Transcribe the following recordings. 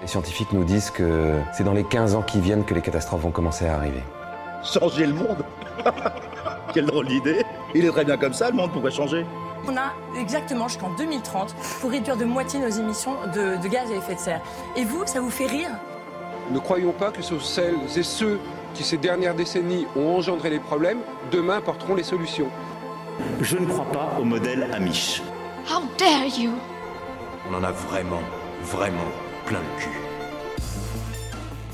Les scientifiques nous disent que c'est dans les 15 ans qui viennent que les catastrophes vont commencer à arriver. Changer le monde Quelle drôle d'idée Il est très bien comme ça, le monde pourrait changer. On a exactement jusqu'en 2030 pour réduire de moitié nos émissions de, de gaz à effet de serre. Et vous, ça vous fait rire? Ne croyons pas que ce sont celles et ceux qui, ces dernières décennies, ont engendré les problèmes, demain porteront les solutions. Je ne crois pas au modèle Amish. How dare you? On en a vraiment, vraiment plein le cul.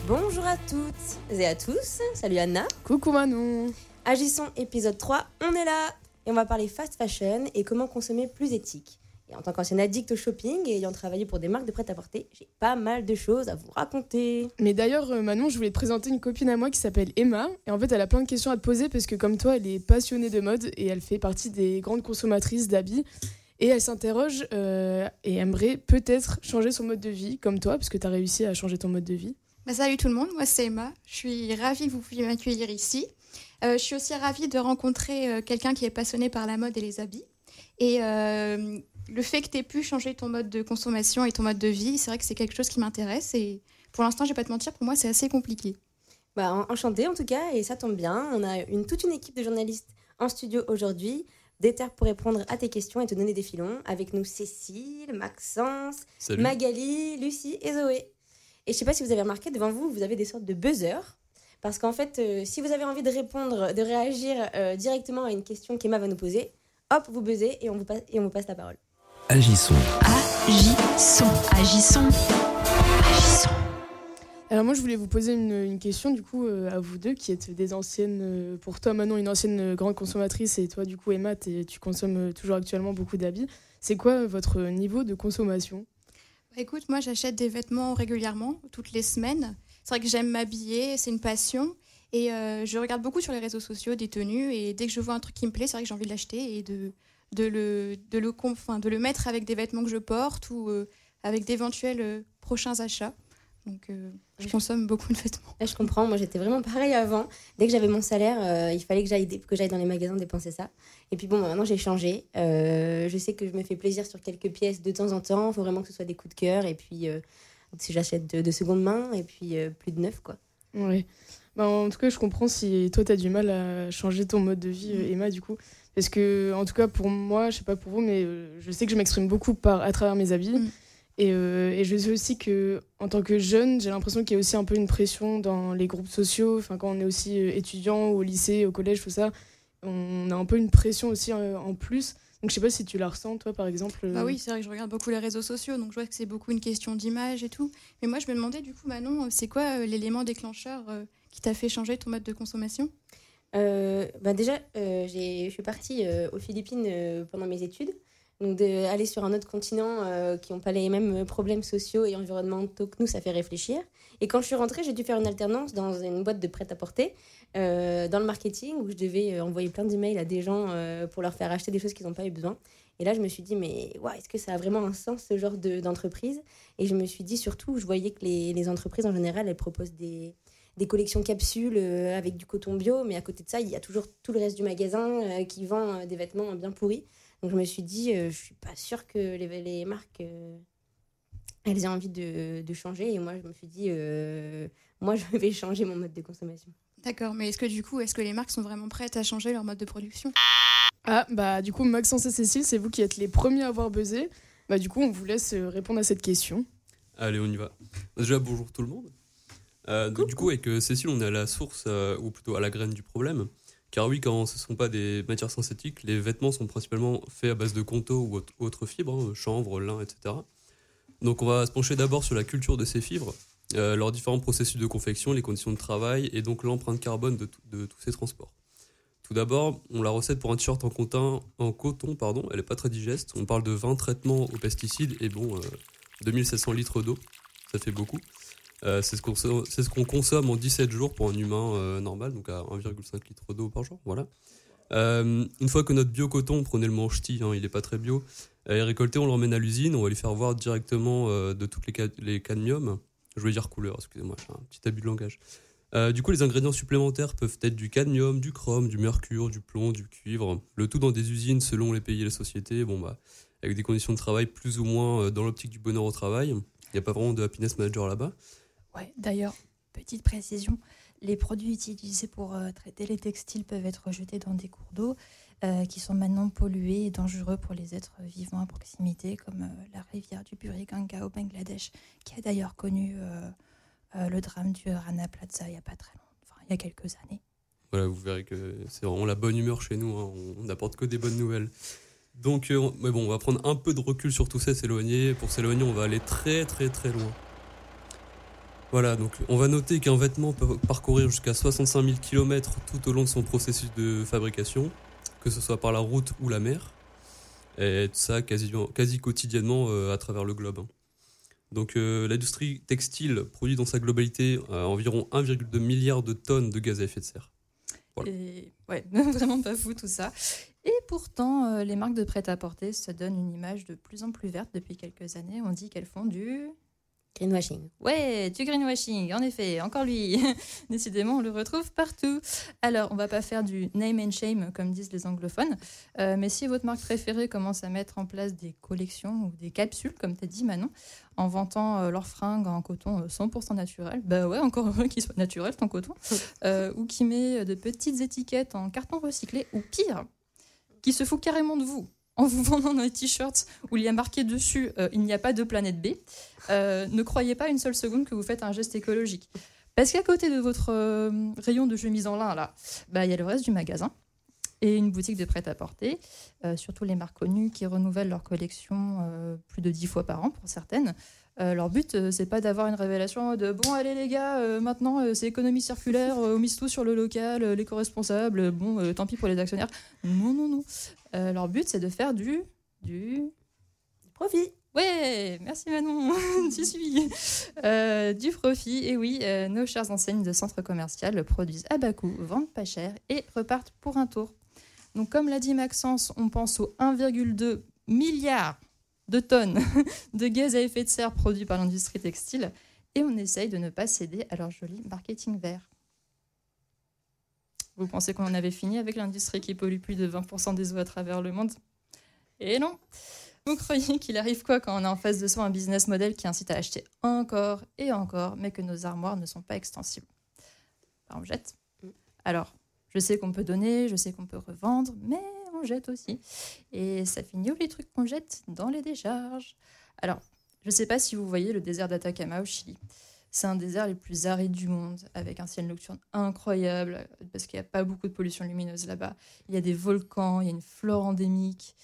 Bonjour à toutes et à tous, salut Anna. Coucou Manon. Agissons épisode 3, on est là et on va parler fast fashion et comment consommer plus éthique. Et en tant qu'ancienne addict au shopping et ayant travaillé pour des marques de prêt-à-porter, j'ai pas mal de choses à vous raconter. Mais d'ailleurs, euh, Manon, je voulais te présenter une copine à moi qui s'appelle Emma. Et en fait, elle a plein de questions à te poser parce que, comme toi, elle est passionnée de mode et elle fait partie des grandes consommatrices d'habits. Et elle s'interroge euh, et aimerait peut-être changer son mode de vie, comme toi, parce que tu as réussi à changer ton mode de vie. Bah, salut tout le monde, moi c'est Emma. Je suis ravie que vous puissiez m'accueillir ici. Euh, je suis aussi ravie de rencontrer euh, quelqu'un qui est passionné par la mode et les habits. Et euh, le fait que tu aies pu changer ton mode de consommation et ton mode de vie, c'est vrai que c'est quelque chose qui m'intéresse. Et pour l'instant, je vais pas te mentir, pour moi, c'est assez compliqué. Bah, en- enchantée en tout cas, et ça tombe bien. On a une, toute une équipe de journalistes en studio aujourd'hui, déter pour répondre à tes questions et te donner des filons. Avec nous Cécile, Maxence, Salut. Magali, Lucie et Zoé. Et je sais pas si vous avez remarqué, devant vous, vous avez des sortes de buzzers. Parce qu'en fait, euh, si vous avez envie de répondre, de réagir euh, directement à une question qu'Emma va nous poser, hop, vous buzzez et on vous, passe, et on vous passe la parole. Agissons. Agissons, agissons, agissons. Alors moi, je voulais vous poser une, question, du coup, euh, à vous deux, qui êtes des anciennes... euh, pour toi, Manon, une ancienne euh, grande consommatrice, et toi, du coup, Emma, tu consommes toujours actuellement beaucoup d'habits. C'est quoi votre niveau de consommation? Bah, écoute, moi j'achète des vêtements régulièrement, toutes les semaines. C'est vrai que j'aime m'habiller, c'est une passion. Et je regarde beaucoup sur les réseaux sociaux des tenues. Et dès que je vois un truc qui me plaît, c'est vrai que j'ai envie de l'acheter et de, de, le, de, le, mettre avec des vêtements que je porte ou avec d'éventuels prochains achats. Donc euh, je consomme beaucoup de vêtements. Là, je comprends. Moi, j'étais vraiment pareil avant. Dès que j'avais mon salaire, euh, il fallait que j'aille dé- que j'aille dans les magasins dépenser ça. Et puis bon, bah, maintenant j'ai changé. Euh, je sais que je me fais plaisir sur quelques pièces de temps en temps. Il faut vraiment que ce soit des coups de cœur. Et puis euh, si j'achète de, de seconde main et puis euh, plus de neuf quoi. Ouais. Bah, en tout cas, je comprends si toi, tu as du mal à changer ton mode de vie, Emma, du coup. Parce que, en tout cas, pour moi, je sais pas pour vous, mais je sais que je m'exprime beaucoup par, à travers mes habits. Mm. Et, euh, et je sais aussi que, en tant que jeune, j'ai l'impression qu'il y a aussi un peu une pression dans les groupes sociaux. Enfin, quand on est aussi euh, étudiant ou au lycée, au collège, tout ça, on a un peu une pression aussi euh, en plus. Donc, je sais pas si tu la ressens, toi, par exemple. Bah oui, c'est vrai que je regarde beaucoup les réseaux sociaux, donc je vois que c'est beaucoup une question d'image et tout. Mais moi, je me demandais du coup, Manon, c'est quoi l'élément déclencheur qui t'a fait changer ton mode de consommation? Euh, bah déjà, euh, j'ai- je suis partie euh, aux Philippines euh, pendant mes études. Donc, d'aller sur un autre continent euh, qui n'ont pas les mêmes problèmes sociaux et environnementaux que nous, ça fait réfléchir. Et quand je suis rentrée, j'ai dû faire une alternance dans une boîte de prêt-à-porter, euh, dans le marketing, où je devais euh, envoyer plein d'emails à des gens euh, pour leur faire acheter des choses qu'ils n'ont pas eu besoin. Et là, je me suis dit, mais ouais, est-ce que ça a vraiment un sens, ce genre de- d'entreprise? Et je me suis dit, surtout, je voyais que les, les entreprises, en général, elles proposent des, des collections capsules euh, avec du coton bio, mais à côté de ça, il y a toujours tout le reste du magasin euh, qui vend euh, des vêtements bien pourris. Donc je me suis dit, euh, je suis pas sûre que les, les marques, euh, elles aient envie de, de changer. Et moi, je me suis dit, euh, moi, je vais changer mon mode de consommation. D'accord, mais est-ce que du coup, est-ce que les marques sont vraiment prêtes à changer leur mode de production? Ah, bah, du coup, Maxence et Cécile, c'est vous qui êtes les premiers à avoir buzzé. Bah, du coup, on vous laisse répondre à cette question. Allez, on y va. Déjà, bonjour tout le monde. Euh, donc, du coup, avec Cécile, on est à la source, euh, ou plutôt à la graine du problème. Car oui, quand ce ne sont pas des matières synthétiques, les vêtements sont principalement faits à base de conto ou autre- autres fibres, hein, chanvre, lin, etc. Donc on va se pencher d'abord sur la culture de ces fibres, euh, leurs différents processus de confection, les conditions de travail et donc l'empreinte carbone de, tous ces transports. Tout d'abord, on la recette pour un t-shirt en, coton- en coton, pardon, elle n'est pas très digeste. On parle de 20 traitements aux pesticides et bon, euh, 2700 litres d'eau, ça fait beaucoup. Euh, c'est ce qu'on ce qu'on consomme en 17 jours pour un humain euh, normal, donc à 1,5 litre d'eau par jour. Voilà. Euh, une fois que notre bio-coton, prenez le mancheti, hein, il n'est pas très bio, est récolté, on le ramène à l'usine, on va lui faire voir directement de toutes les, ca- les cadmiums. Je voulais dire couleur, excusez-moi, j'ai un petit abus de langage. Du coup, les ingrédients supplémentaires peuvent être du cadmium, du chrome, du mercure, du plomb, du cuivre. Le tout dans des usines selon les pays et les sociétés. Bon, bah, avec des conditions de travail plus ou moins dans l'optique du bonheur au travail. Il n'y a pas vraiment de happiness manager là-bas. Ouais, d'ailleurs, petite précision, les produits utilisés pour euh, traiter les textiles peuvent être rejetés dans des cours d'eau euh, qui sont maintenant pollués et dangereux pour les êtres vivants à proximité, comme euh, la rivière du Buriganga au Bangladesh, qui a d'ailleurs connu le drame du Rana Plaza il n'y a pas très longtemps, enfin il y a quelques années. Voilà, vous verrez que c'est vraiment la bonne humeur chez nous. hein. On n'apporte que des bonnes nouvelles. Donc, on- mais bon, on va prendre un peu de recul sur tout ça, s'éloigner. Pour s'éloigner, on va aller très très très loin. Voilà, donc on va noter qu'un vêtement peut parcourir jusqu'à 65 000 km tout au long de son processus de fabrication, que ce soit par la route ou la mer. Et tout ça quasi, quasi quotidiennement euh, à travers le globe. hein. Donc euh, l'industrie textile produit dans sa globalité euh, environ 1,2 milliard de tonnes de gaz à effet de serre. Voilà. Ouais, vraiment pas fou tout ça. Et pourtant, les marques de prêt-à-porter se donnent une image de plus en plus verte depuis quelques années. On dit qu'elles font du greenwashing. Ouais, du greenwashing, en effet, encore lui. Décidément, on le retrouve partout. Alors, on va pas faire du name and shame comme disent les anglophones, Euh, mais si votre marque préférée commence à mettre en place des collections ou des capsules, comme tu as dit Manon, en vantant euh, leurs fringues en coton euh, 100% naturel, bah ouais, encore heureux qu'il soit naturel ton coton, euh, ou qui met de petites étiquettes en carton recyclé, ou pire, qui se fout carrément de vous en vous vendant un t-shirt où il y a marqué dessus euh, il n'y a pas de planète B, euh, ne croyez pas une seule seconde que vous faites un geste écologique. Parce qu'à côté de votre euh, rayon de chemise en lin, là, bah, il y a le reste du magasin et une boutique de prêt-à-porter, surtout les marques connues qui renouvellent leur collection plus de dix fois par an pour certaines. Euh, leur but, euh, c'est pas d'avoir une révélation de bon, allez les gars, euh, maintenant euh, c'est économie circulaire, on mise tout sur le local, l'éco-responsable, bon, tant pis pour les actionnaires. Non, non, non. Leur but, c'est de faire du. du. profit. Ouais, merci Manon, tu suis. Du profit, et oui, nos chères enseignes de centres commerciaux produisent à bas coût, vendent pas cher et repartent pour un tour. Donc, comme l'a dit Maxence, on pense aux 1,2 milliard de tonnes de gaz à effet de serre produits par l'industrie textile et on essaye de ne pas céder à leur joli marketing vert. Vous pensez qu'on en avait fini avec l'industrie qui pollue plus de 20% des eaux à travers le monde? Et non Vous croyez qu'il arrive quoi quand on a en face de soi un business model qui incite à acheter encore et encore, mais que nos armoires ne sont pas extensibles? Bah, On jette. Alors, je sais qu'on peut donner, je sais qu'on peut revendre, mais on jette aussi. Et ça finit où les trucs qu'on jette Dans les décharges. Alors, je sais pas si vous voyez le désert d'Atacama au Chili. C'est un désert les plus arides du monde, avec un ciel nocturne incroyable, parce qu'il n'y a pas beaucoup de pollution lumineuse là-bas. Il y a des volcans, il y a une flore endémique,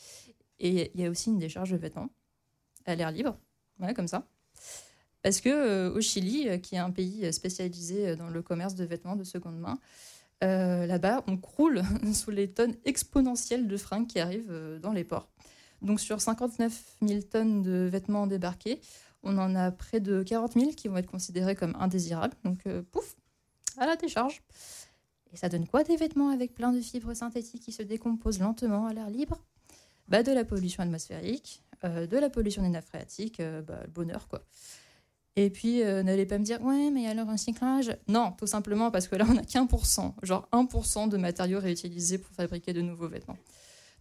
et il y a aussi une décharge de vêtements à l'air libre, ouais, comme ça. Parce que euh, au Chili, euh, qui est un pays spécialisé euh, dans le commerce de vêtements de seconde main, euh, là-bas, on croule sous les tonnes exponentielles de fringues qui arrivent euh, dans les ports. Donc sur 59 000 tonnes de vêtements débarqués, on en a près de 40 000 qui vont être considérés comme indésirables. Donc euh, pouf, à la décharge. Et ça donne quoi des vêtements avec plein de fibres synthétiques qui se décomposent lentement à l'air libre? Bah, De la pollution atmosphérique, de la pollution des nappes phréatiques, bah, le bonheur quoi. Et puis, euh, n'allez pas me dire, ouais, mais alors un cyclage? Non, tout simplement parce que là, on n'a qu'un pour cent, genre 1% de matériaux réutilisés pour fabriquer de nouveaux vêtements.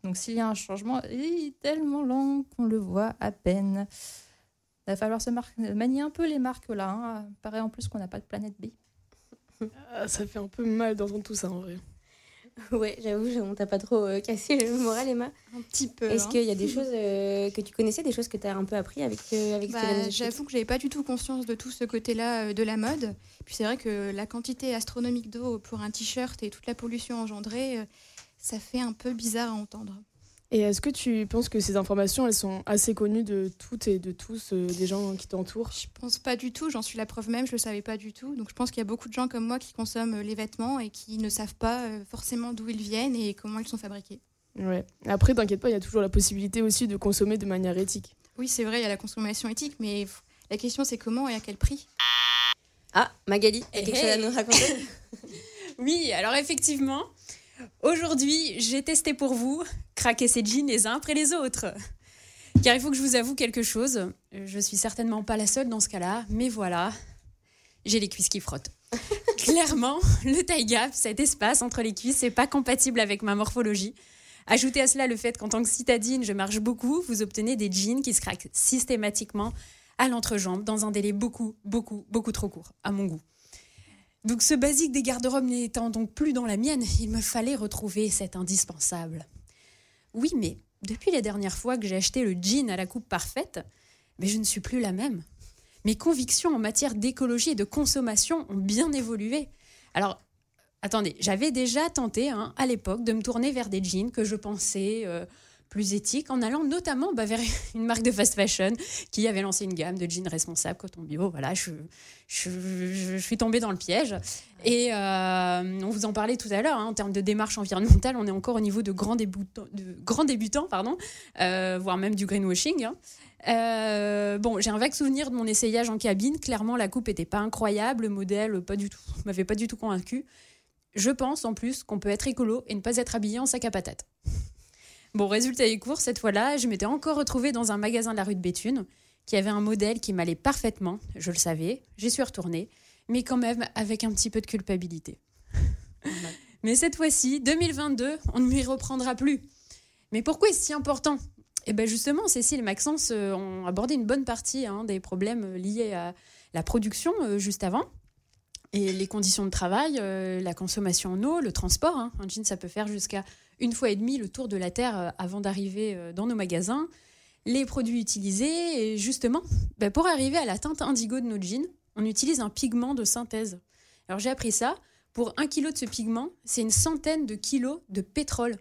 Donc, s'il y a un changement, il est tellement lent qu'on le voit à peine. Il va falloir se manier un peu les marques là. Hein. Paraît en plus qu'on n'a pas de planète B. Ah, ça fait un peu mal d'entendre tout ça en vrai. Ouais, j'avoue, on t'a pas trop euh, cassé le moral, Emma. Un petit peu. Est-ce hein. qu'il y a des choses euh, que tu connaissais, des choses que tu as un peu appris avec, euh, avec Bah, J'avoue que j'avais pas du tout conscience de tout ce côté-là euh, de la mode. Puis c'est vrai que la quantité astronomique d'eau pour un t-shirt et toute la pollution engendrée, ça fait un peu bizarre à entendre. Et est-ce que tu penses que ces informations, elles sont assez connues de toutes et de tous euh, des gens qui t'entourent? Je pense pas du tout, j'en suis la preuve même, je le savais pas du tout. Donc je pense qu'il y a beaucoup de gens comme moi qui consomment euh, les vêtements et qui ne savent pas euh, forcément d'où ils viennent et comment ils sont fabriqués. Ouais. Après, t'inquiète pas, il y a toujours la possibilité aussi de consommer de manière éthique. Oui, c'est vrai, il y a la consommation éthique, mais la question c'est comment et à quel prix? Ah, Magali, t'as quelque chose à nous raconter? Oui, alors effectivement, aujourd'hui, j'ai testé pour vous craquer ces jeans les uns après les autres. Car il faut que je vous avoue quelque chose. Je suis certainement pas la seule dans ce cas-là, mais voilà, j'ai les cuisses qui frottent. Clairement, le taille gap, cet espace entre les cuisses, c'est pas compatible avec ma morphologie. Ajoutez à cela le fait qu'en tant que citadine, je marche beaucoup, vous obtenez des jeans qui se craquent systématiquement à l'entrejambe dans un délai beaucoup, beaucoup, beaucoup trop court, à mon goût. Donc ce basique des garde-robes n'étant donc plus dans la mienne, il me fallait retrouver cet indispensable. Oui, mais depuis les dernières fois que j'ai acheté le jean à la coupe parfaite, mais je ne suis plus la même. Mes convictions en matière d'écologie et de consommation ont bien évolué. Alors, attendez, j'avais déjà tenté hein, à l'époque de me tourner vers des jeans que je pensais euh, plus éthiques, en allant notamment bah, vers une marque de fast fashion qui avait lancé une gamme de jeans responsables, coton bio. Voilà, je, je, je- je suis tombée dans le piège. Et euh, on vous en parlait tout à l'heure, hein, en termes de démarche environnementale, on est encore au niveau de grands débutants, de grands débutants pardon, euh, voire même du greenwashing. hein. Euh, bon, j'ai un vague souvenir de mon essayage en cabine. Clairement, la coupe était pas incroyable, le modèle pas du tout, m'avait pas du tout convaincu. Je pense en plus qu'on peut être écolo et ne pas être habillé en sac à patates. Bon, résultat des courses, cette fois-là, je m'étais encore retrouvée dans un magasin de la rue de Béthune qui avait un modèle qui m'allait parfaitement, je le savais, j'y suis retournée, mais quand même avec un petit peu de culpabilité. mais cette fois-ci, 2022, on ne m'y reprendra plus. Mais pourquoi est-ce si important? Eh bien justement, Cécile et Maxence euh, ont abordé une bonne partie hein, des problèmes liés à la production euh, juste avant. Et les conditions de travail, euh, la consommation en eau, le transport. hein. Un jean, ça peut faire jusqu'à une fois et demie le tour de la Terre euh, avant d'arriver euh, dans nos magasins. Les produits utilisés, et justement, ben, pour arriver à la teinte indigo de nos jeans, on utilise un pigment de synthèse. Alors j'ai appris ça. Pour un kilo de ce pigment, c'est une centaine de kilos de pétrole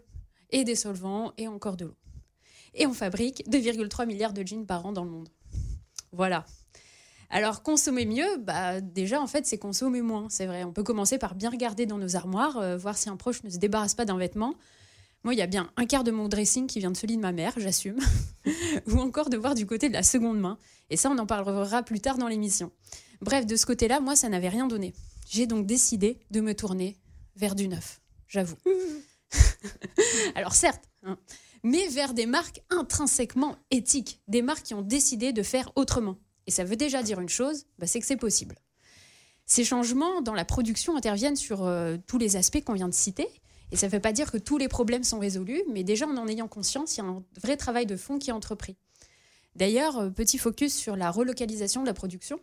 et des solvants et encore de l'eau. Et on fabrique 2,3 milliards de jeans par an dans le monde. Voilà. Alors consommer mieux, bah déjà en fait c'est consommer moins, c'est vrai. On peut commencer par bien regarder dans nos armoires, euh, voir si un proche ne se débarrasse pas d'un vêtement. Moi, il y a bien un quart de mon dressing qui vient de celui de ma mère, j'assume. Ou encore de voir du côté de la seconde main. Et ça, on en parlera plus tard dans l'émission. Bref, de ce côté-là, moi, ça n'avait rien donné. J'ai donc décidé de me tourner vers du neuf, j'avoue. Alors certes, hein, mais vers des marques intrinsèquement éthiques, des marques qui ont décidé de faire autrement. Et ça veut déjà dire une chose, bah, c'est que c'est possible. Ces changements dans la production interviennent sur euh, tous les aspects qu'on vient de citer. Et ça ne veut pas dire que tous les problèmes sont résolus, mais déjà en en ayant conscience, il y a un vrai travail de fond qui est entrepris. D'ailleurs, euh, petit focus sur la relocalisation de la production.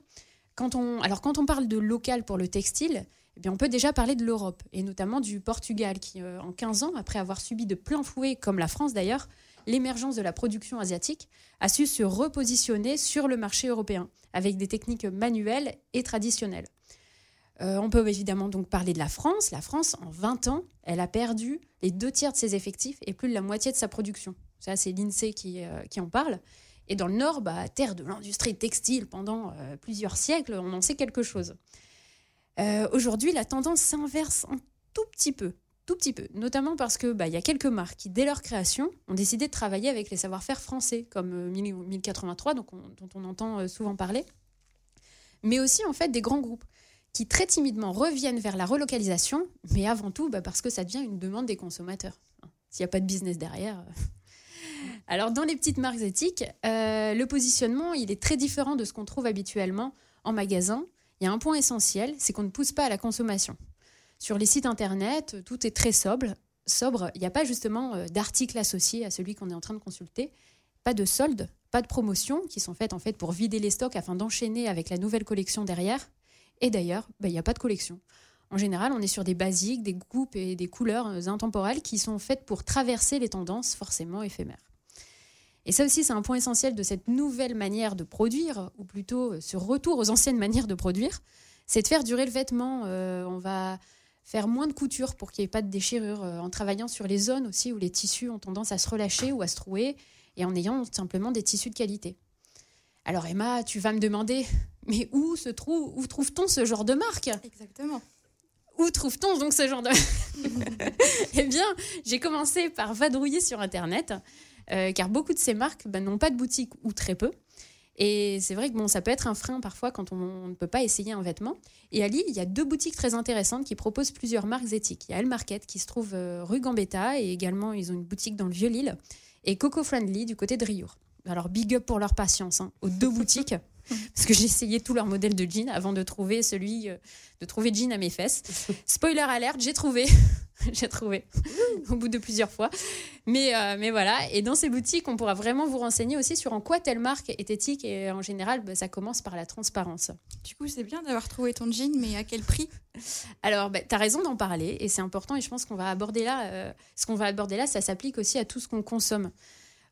Alors quand on parle de local pour le textile, eh on peut déjà parler de l'Europe, et notamment du Portugal, qui euh, en 15 ans, après avoir subi de plein fouet, comme la France d'ailleurs, l'émergence de la production asiatique, a su se repositionner sur le marché européen, avec des techniques manuelles et traditionnelles. Euh, on peut évidemment donc parler de la France. La France, en 20 ans, elle a perdu les deux tiers de ses effectifs et plus de la moitié de sa production. Ça, c'est l'INSEE qui, euh, en parle. Et dans le Nord, bah, terre de l'industrie textile pendant euh, plusieurs siècles, on en sait quelque chose. Aujourd'hui, la tendance s'inverse un tout petit peu, tout petit peu, notamment parce que bah, y a quelques marques qui, dès leur création, ont décidé de travailler avec les savoir-faire français, comme euh, 1000 1083, donc on- dont on entend souvent parler, mais aussi en fait des grands groupes très timidement reviennent vers la relocalisation, mais avant tout bah, parce que ça devient une demande des consommateurs. S'il n'y a pas de business derrière. euh. Alors dans les petites marques éthiques, euh, le positionnement il est très différent de ce qu'on trouve habituellement en magasin. Il y a un point essentiel, c'est qu'on ne pousse pas à la consommation. Sur les sites internet, tout est très sobre. Sobre, il n'y a pas justement euh, d'articles associés à celui qu'on est en train de consulter, pas de soldes, pas de promotions qui sont faites en fait pour vider les stocks afin d'enchaîner avec la nouvelle collection derrière. Et d'ailleurs, bah, il n'y a pas de collection. En général, on est sur des basiques, des coupes et des couleurs euh, intemporelles qui sont faites pour traverser les tendances forcément éphémères. Et ça aussi, c'est un point essentiel de cette nouvelle manière de produire, ou plutôt euh, ce retour aux anciennes manières de produire, c'est de faire durer le vêtement. Euh, on va faire moins de couture pour qu'il n'y ait pas de déchirure, en travaillant sur les zones aussi où les tissus ont tendance à se relâcher ou à se trouer, et en ayant simplement des tissus de qualité. Alors Emma, tu vas me demander, mais où se trouve, où trouve-t-on ce genre de marque? Exactement. Où trouve-t-on donc ce genre de... eh bien, j'ai commencé par vadrouiller sur Internet, euh, car beaucoup de ces marques bah, n'ont pas de boutique ou très peu. Et c'est vrai que bon, ça peut être un frein parfois quand on, on ne peut pas essayer un vêtement. Et à Lille, il y a deux boutiques très intéressantes qui proposent plusieurs marques éthiques. Il y a El Market qui se trouve euh, rue Gambetta et également ils ont une boutique dans le Vieux-Lille et Coco Friendly du côté de Riour. Alors big up pour leur patience hein, aux deux boutiques. parce que j'ai essayé tous leurs modèles de jeans avant de trouver celui, euh, de trouver jean à mes fesses. Spoiler alerte, j'ai trouvé. j'ai trouvé au bout de plusieurs fois. Mais, euh, mais voilà, et dans ces boutiques, on pourra vraiment vous renseigner aussi sur en quoi telle marque est éthique et en général, bah, ça commence par la transparence. Du coup, c'est bien d'avoir trouvé ton jean, mais à quel prix? Alors, bah, tu as raison d'en parler et c'est important et je pense qu'on va aborder là, euh, ce qu'on va aborder là, ça s'applique aussi à tout ce qu'on consomme.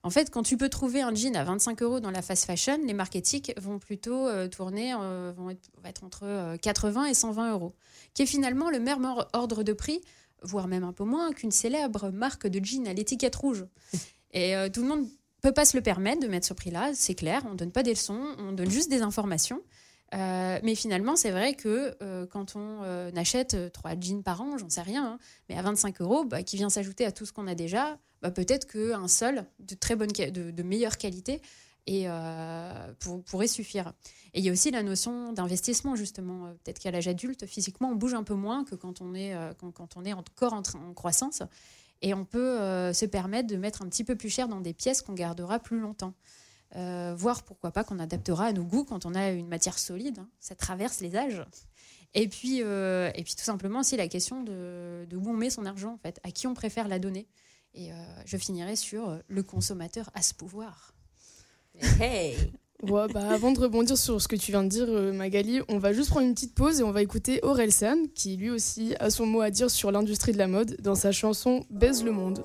En fait, quand tu peux trouver un jean à 25 euros dans la fast fashion, les marques éthiques vont plutôt euh, tourner, euh, vont être, vont être entre euh, 80 et 120 euros, qui est finalement le même or- ordre de prix, voire même un peu moins qu'une célèbre marque de jean à l'étiquette rouge. Et euh, tout le monde peut pas se le permettre de mettre ce prix-là, c'est clair. On donne pas des leçons, on donne juste des informations. Euh, mais finalement, c'est vrai que euh, quand on euh, achète euh, trois jeans par an, j'en sais rien, hein, mais à 25 euros, bah, qui vient s'ajouter à tout ce qu'on a déjà, bah, peut-être qu'un seul de très bonne, de, meilleure qualité euh, pour- pourrait suffire. Et il y a aussi la notion d'investissement, justement. Euh, Peut-être qu'à l'âge adulte, physiquement, on bouge un peu moins que quand on est, euh, quand, on est encore en, en croissance. Et on peut se permettre de mettre un petit peu plus cher dans des pièces qu'on gardera plus longtemps. Euh, voire pourquoi pas qu'on adaptera à nos goûts quand on a une matière solide. hein. Ça traverse les âges. Et puis, et puis tout simplement aussi la question de, de où on met son argent, en fait, à qui on préfère la donner. Et euh, je finirai sur euh, le consommateur a ce pouvoir. Hey Ouais, bah, avant de rebondir sur ce que tu viens de dire, euh, Magali, on va juste prendre une petite pause et on va écouter Aurel San, qui lui aussi a son mot à dire sur l'industrie de la mode dans sa chanson Baise le monde.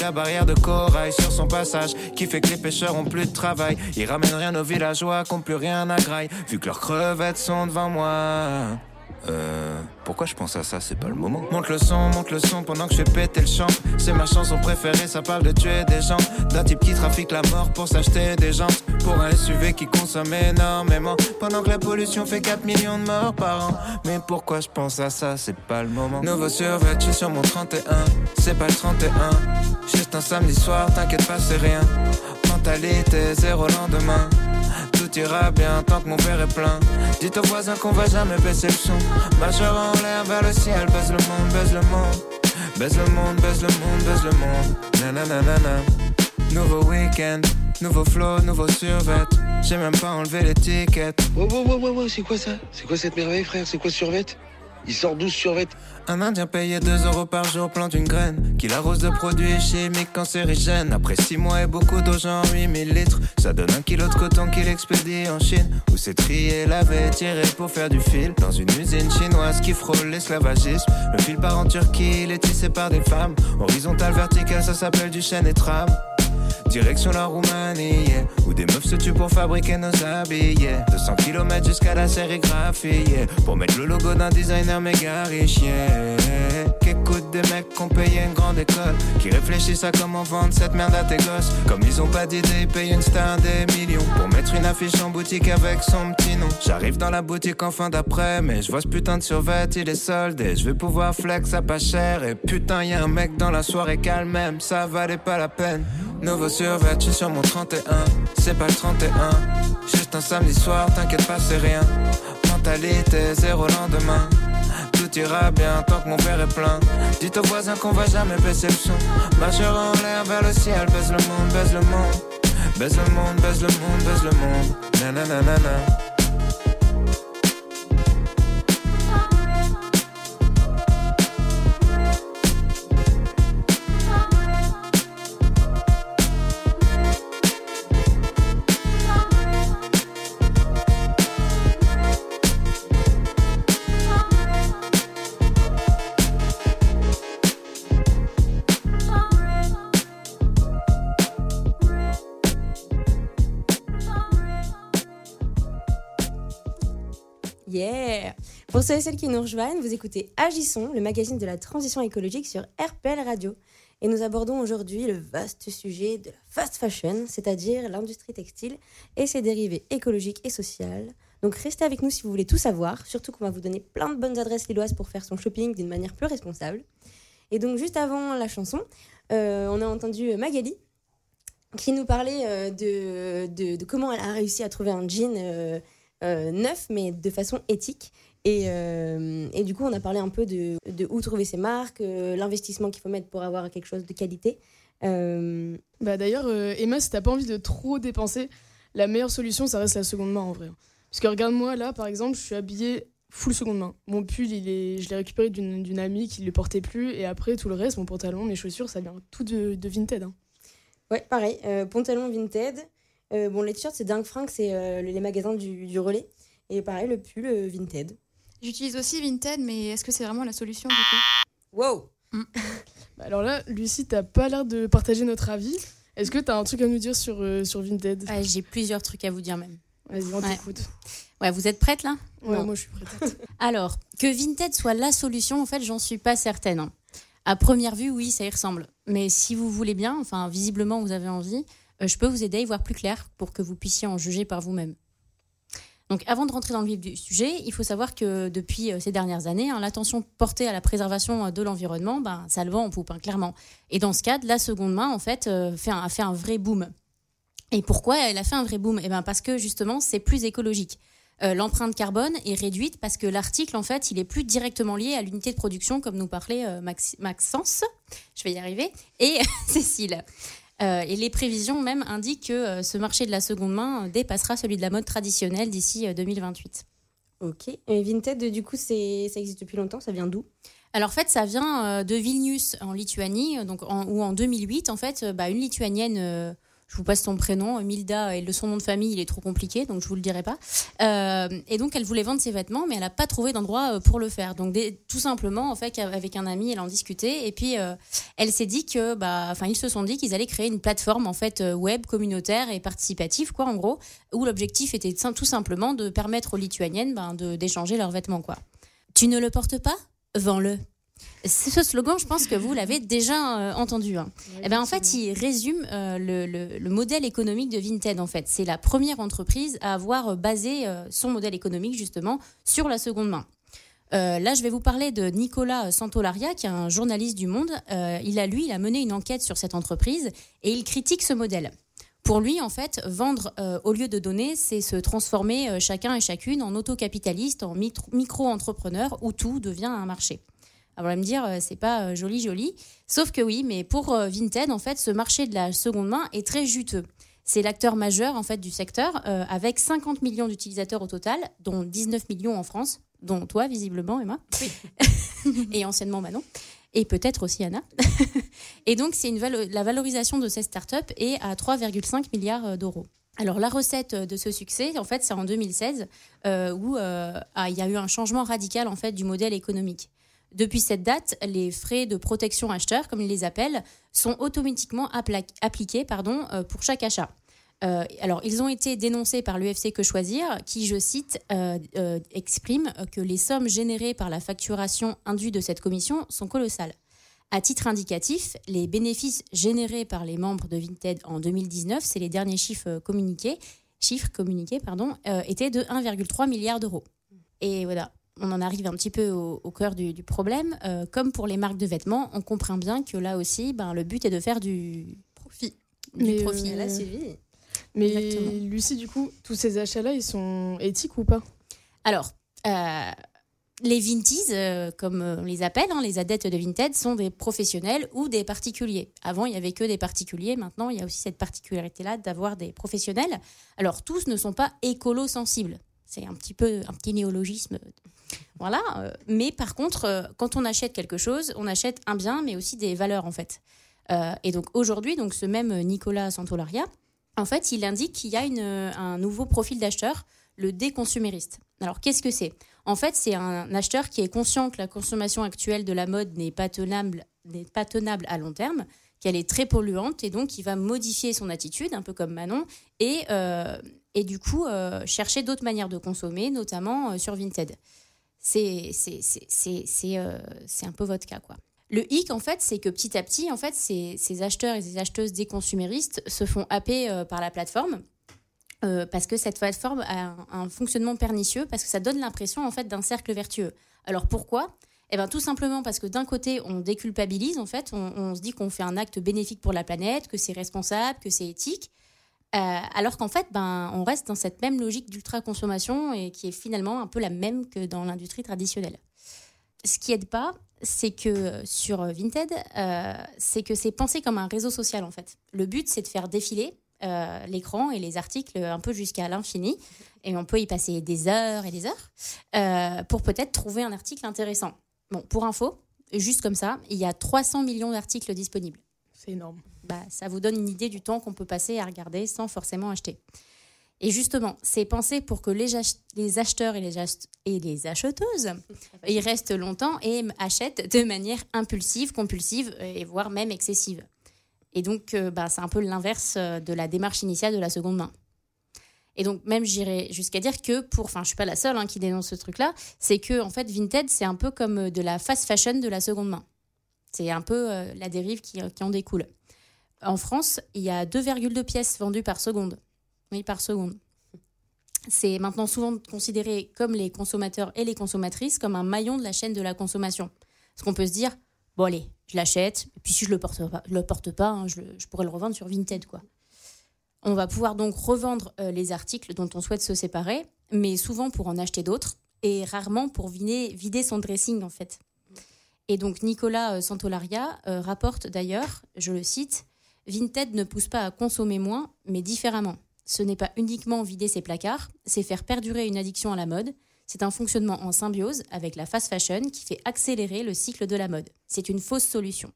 la barrière de corail sur son passage. Qui fait que les pêcheurs ont plus de travail. Ils ramènent rien aux villageois qui ont plus rien à graille. Vu que leurs crevettes sont devant moi. Euh, pourquoi je pense à ça? C'est pas le moment. Monte le son, monte le son pendant que je fais péter le champ. C'est ma chanson préférée, ça parle de tuer des gens. D'un type qui trafique la mort pour s'acheter des jantes. Pour un SUV qui consomme énormément. Pendant que la pollution fait 4 millions de morts par an. Mais pourquoi je pense à ça? C'est pas le moment. Nouveau survêt, je suis sur mon 31. C'est pas le 31. Juste un samedi soir, t'inquiète pas, c'est rien. Mentalité, zéro lendemain. Tout ira bien tant que mon père est plein. Dites aux voisins qu'on va jamais baisser le son. Majeur en l'air vers le ciel, baise le monde, baise le monde. Baise le monde, baise le monde, baise le monde. Nananana. Nouveau week-end, nouveau flow, nouveau survêt. J'ai même pas enlevé l'étiquette. Ouais, ouais, ouais, ouais, ouais, c'est quoi ça? C'est quoi cette merveille, frère? C'est quoi ce survêt? Il sort 12 survêt? Un indien payé 2 euros par jour plante une graine. Qu'il arrose de produits chimiques cancérigènes Après 6 mois et beaucoup d'eau genre 8000 litres. Ça donne un kilo de coton qu'il expédie en Chine. Où c'est trié, lavé, tiré pour faire du fil. Dans une usine chinoise qui frôle l'esclavagisme. Le fil part en Turquie, il est tissé par des femmes. Horizontal, vertical, ça s'appelle du chêne et trame Direction la Roumanie, où des meufs se tuent pour fabriquer nos habits. yeah. 200 km jusqu'à la sérigraphie, pour mettre le logo d'un designer méga riche. Des mecs qui ont payé une grande école, qui réfléchissent à comment vendre cette merde à tes gosses. Comme ils ont pas d'idée, ils payent une star des millions pour mettre une affiche en boutique avec son petit nom. J'arrive dans la boutique en fin d'après, mais je vois ce putain de survêt, il est soldé. Je vais pouvoir flex à pas cher, et putain, y a un mec dans la soirée calme même, ça valait pas la peine. Nouveau survêt, je sur mon 31. C'est pas le 31. Juste un samedi soir, t'inquiète pas, c'est rien. Mentalité, zéro lendemain. Tout ira bien tant que mon père est plein. Dites aux voisins qu'on va jamais baisser le son. En l'air vers le ciel, baise le monde, baise le monde. Baise le monde, baise le monde, baise le monde. Nananana. Pour ceux et celles qui nous rejoignent, vous écoutez Agissons, le magazine de la transition écologique sur RPL Radio. Et nous abordons aujourd'hui le vaste sujet de la fast fashion, c'est-à-dire l'industrie textile et ses dérivés écologiques et sociales. Donc restez avec nous si vous voulez tout savoir, surtout qu'on va vous donner plein de bonnes adresses lilloises pour faire son shopping d'une manière plus responsable. Et donc juste avant la chanson, euh, on a entendu Magali qui nous parlait euh, de, comment elle a réussi à trouver un jean euh, neuf, mais de façon éthique. Et, euh, et du coup, on a parlé un peu de, de où trouver ses marques, euh, l'investissement qu'il faut mettre pour avoir quelque chose de qualité. Euh, Bah d'ailleurs, Emma, si t'as pas envie de trop dépenser, la meilleure solution, ça reste la seconde main en vrai. Parce que regarde-moi là, par exemple, je suis habillée full seconde main. Mon pull, il est, je l'ai récupéré d'une amie qui ne le portait plus, et après tout le reste, mon pantalon, mes chaussures, ça vient tout de, de Vinted. hein. Ouais, pareil. Pantalon Vinted. Bon, les t-shirts, c'est Dingue Frank, c'est les magasins du, du relais. Et pareil, le pull Vinted. J'utilise aussi Vinted, mais est-ce que c'est vraiment la solution du coup Wow Bah alors là, Lucie, t'as pas l'air de partager notre avis. Est-ce que t'as un truc à nous dire sur, euh, sur Vinted? Ouais, J'ai plusieurs trucs à vous dire même. Vas-y, on Ouais. t'écoute. Ouais, vous êtes prête là? Ouais, Non. moi je suis prête. Alors, que Vinted soit la solution, en fait, j'en suis pas certaine. hein. À première vue, oui, ça y ressemble. Mais si vous voulez bien, enfin, visiblement, vous avez envie, euh, je peux vous aider à y voir plus clair pour que vous puissiez en juger par vous-même. Donc, avant de rentrer dans le vif du sujet, il faut savoir que depuis euh, ces dernières années, hein, l'attention portée à la préservation euh, de l'environnement, ben, ça le vend en poupe, hein, clairement. Et dans ce cadre, la seconde main, en fait, euh, a fait un vrai boom. Et pourquoi elle a fait un vrai boom? Eh ben parce que justement, c'est plus écologique. L'empreinte carbone est réduite parce que l'article, en fait, il est plus directement lié à l'unité de production, comme nous parlait Max- Maxence, je vais y arriver, et Cécile. Euh, et les prévisions même indiquent que euh, ce marché de la seconde main euh, dépassera celui de la mode traditionnelle d'ici euh, 2028. Ok. Et Vinted, du coup, c'est ça existe depuis longtemps. Ça vient d'où? Alors en fait, ça vient de Vilnius en Lituanie, donc en, où en 2008, en fait, bah, une Lituanienne, je vous passe son prénom, Milda, et le son nom de famille, il est trop compliqué, donc je vous le dirai pas. Euh, et donc elle voulait vendre ses vêtements, mais elle n'a pas trouvé d'endroit euh, pour le faire. Donc tout simplement, en fait, avec un ami, elle en discutait, et puis euh, elle s'est dit que, bah, ils se sont dit qu'ils allaient créer une plateforme en fait web communautaire et participative, quoi, en gros, où l'objectif était tout simplement de permettre aux Lituaniennes ben, d'échanger leurs vêtements, quoi. Tu ne le portes pas? Vends-le. Ce slogan, je pense que vous l'avez déjà euh, entendu. hein. Eh ben, en fait, il résume euh, le, le- le modèle économique de Vinted. En fait, c'est la première entreprise à avoir euh, basé euh, son modèle économique justement sur la seconde main. Euh, là, je vais vous parler de Nicolas Santolaria, qui est un journaliste du Monde. Il a lui, il a mené une enquête sur cette entreprise et il critique ce modèle. Pour lui, en fait, vendre euh, au lieu de donner, c'est se transformer euh, chacun et chacune en autocapitaliste, en micro-entrepreneur, où tout devient un marché. Alors, allez me dire, euh, c'est pas euh, joli, joli. Sauf que oui, mais pour euh, Vinted, en fait, ce marché de la seconde main est très juteux. C'est l'acteur majeur, en fait, du secteur, euh, avec 50 millions d'utilisateurs au total, dont 19 millions en France, dont toi, visiblement, Emma. et anciennement Manon. Et peut-être aussi Anna. et donc, c'est valo- la valorisation de ces startups est à 3,5 milliards d'euros. Alors la recette de ce succès, en fait, c'est en 2016 euh, où euh, ah, il y a eu un changement radical en fait du modèle économique. Depuis cette date, les frais de protection acheteur, comme ils les appellent, sont automatiquement appliqués euh, pour chaque achat. Euh, alors, ils ont été dénoncés par l'UFC Que Choisir, qui, je cite, euh, exprime que les sommes générées par la facturation induite de cette commission sont colossales. À titre indicatif, les bénéfices générés par les membres de Vinted en 2019, c'est les derniers chiffres communiqués, chiffres communiqués pardon, étaient de 1,3 milliard d'euros. Et voilà, on en arrive un petit peu au, au cœur du, du problème. Euh, comme pour les marques de vêtements, on comprend bien que là aussi, ben, le but est de faire du profit. Du Mais, profit. euh, Mais Lucie, du coup, tous ces achats-là, ils sont éthiques ou pas? Alors, euh, les Vinties, comme on les appelle, hein, les adeptes de Vinted, sont des professionnels ou des particuliers. Avant, il n'y avait que des particuliers. Maintenant, il y a aussi cette particularité-là d'avoir des professionnels. Alors, tous ne sont pas écolo-sensibles. C'est un petit peu un petit néologisme. Voilà. euh, Mais par contre, euh, quand on achète quelque chose, on achète un bien, mais aussi des valeurs, en fait. Euh, et donc, aujourd'hui, donc, ce même Nicolas Santolaria, en fait, il indique qu'il y a un nouveau profil d'acheteur, le déconsumériste. Alors, qu'est-ce que c'est? En fait, c'est un acheteur qui est conscient que la consommation actuelle de la mode n'est pas tenable, n'est pas tenable à long terme, qu'elle est très polluante, et donc il va modifier son attitude, un peu comme Manon, et, euh, et du coup euh, chercher d'autres manières de consommer, notamment euh, sur Vinted. c'est un peu votre cas quoi. Le hic en fait, c'est que petit à petit en fait, ces, ces acheteurs et ces acheteuses des consuméristes se font happer par la plateforme. Euh, parce que cette plateforme a un, fonctionnement pernicieux, parce que ça donne l'impression en fait d'un cercle vertueux. Alors pourquoi? Eh bien tout simplement parce que d'un côté on déculpabilise en fait, on, on se dit qu'on fait un acte bénéfique pour la planète, que c'est responsable, que c'est éthique, euh, alors qu'en fait, ben, on reste dans cette même logique d'ultra-consommation et qui est finalement un peu la même que dans l'industrie traditionnelle. Ce qui aide pas, c'est que sur Vinted, euh, c'est que c'est pensé comme un réseau social en fait. Le but, c'est de faire défiler euh, l'écran et les articles un peu jusqu'à l'infini, et on peut y passer des heures et des heures euh, pour peut-être trouver un article intéressant. Bon, pour info, juste comme ça, il y a 300 millions d'articles disponibles. C'est énorme. Bah, ça vous donne une idée du temps qu'on peut passer à regarder sans forcément acheter. Et justement, c'est pensé pour que les, ach- les acheteurs et les, ach- et les acheteuses ils restent longtemps et achètent de manière impulsive, compulsive et voire même excessive. Et donc, euh, bah, c'est un peu l'inverse euh, de la démarche initiale de la seconde main. Et donc, même j'irais jusqu'à dire que pour, enfin, je suis pas la seule hein, qui dénonce ce truc-là, c'est que en fait, Vinted, c'est un peu comme euh, de la fast fashion de la seconde main. C'est un peu la dérive qui, qui en découle. En France, il y a 2,2 pièces vendues par seconde. Oui, par seconde. C'est maintenant souvent considéré comme les consommateurs et les consommatrices comme un maillon de la chaîne de la consommation. Parce qu'on peut se dire, bon allez, je l'achète, puis si je le porte pas, je le porte pas, hein, je, je pourrais le revendre sur Vinted, quoi. On va pouvoir donc revendre euh, les articles dont on souhaite se séparer, mais souvent pour en acheter d'autres, et rarement pour vider, vider son dressing, en fait. Et donc Nicolas euh, Santolaria euh, rapporte d'ailleurs, je le cite, Vinted ne pousse pas à consommer moins, mais différemment. Ce n'est pas uniquement vider ses placards, c'est faire perdurer une addiction à la mode. C'est un fonctionnement en symbiose avec la fast fashion qui fait accélérer le cycle de la mode. C'est une fausse solution.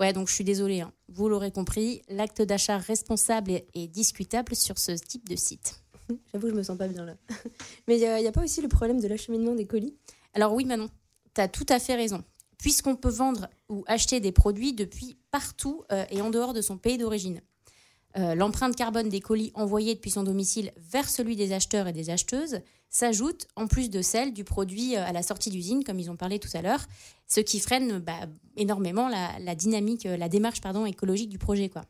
Ouais, donc je suis désolée, hein. vous l'aurez compris, l'acte d'achat responsable est, discutable sur ce type de site. J'avoue, je me sens pas bien là. Mais il n'y a, y a pas aussi le problème de l'acheminement des colis? Alors oui, Manon, tu as tout à fait raison. Puisqu'on peut vendre ou acheter des produits depuis partout euh, et en dehors de son pays d'origine. Euh, L'empreinte carbone des colis envoyés depuis son domicile vers celui des acheteurs et des acheteuses s'ajoute en plus de celle du produit euh, à la sortie d'usine, comme ils ont parlé tout à l'heure, ce qui freine bah, énormément la, la dynamique, euh, la démarche pardon, écologique du projet. Quoi.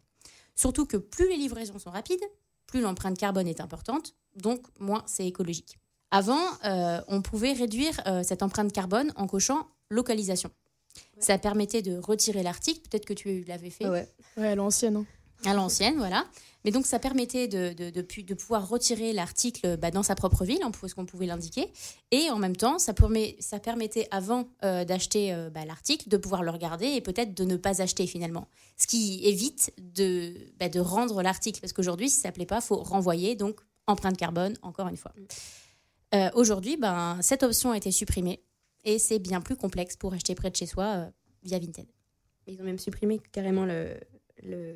Surtout que plus les livraisons sont rapides, plus l'empreinte carbone est importante, donc moins c'est écologique. Avant, euh, on pouvait réduire euh, cette empreinte carbone en cochant localisation. Ça permettait de retirer l'article, peut-être que tu l'avais fait. Ouais, à l'ancienne. hein. À l'ancienne, voilà. Mais donc, ça permettait de, pouvoir retirer l'article bah, dans sa propre ville, hein, parce qu'on pouvait l'indiquer. Et en même temps, ça, permet, ça permettait, avant euh, d'acheter euh, bah, l'article, de pouvoir le regarder et peut-être de ne pas acheter finalement. Ce qui évite de, bah, rendre l'article. Parce qu'aujourd'hui, si ça ne plaît pas, il faut renvoyer. Donc, empreinte carbone, encore une fois. Euh, Aujourd'hui, ben, cette option a été supprimée. Et c'est bien plus complexe pour acheter près de chez soi via Vinted. Ils ont même supprimé carrément le, le,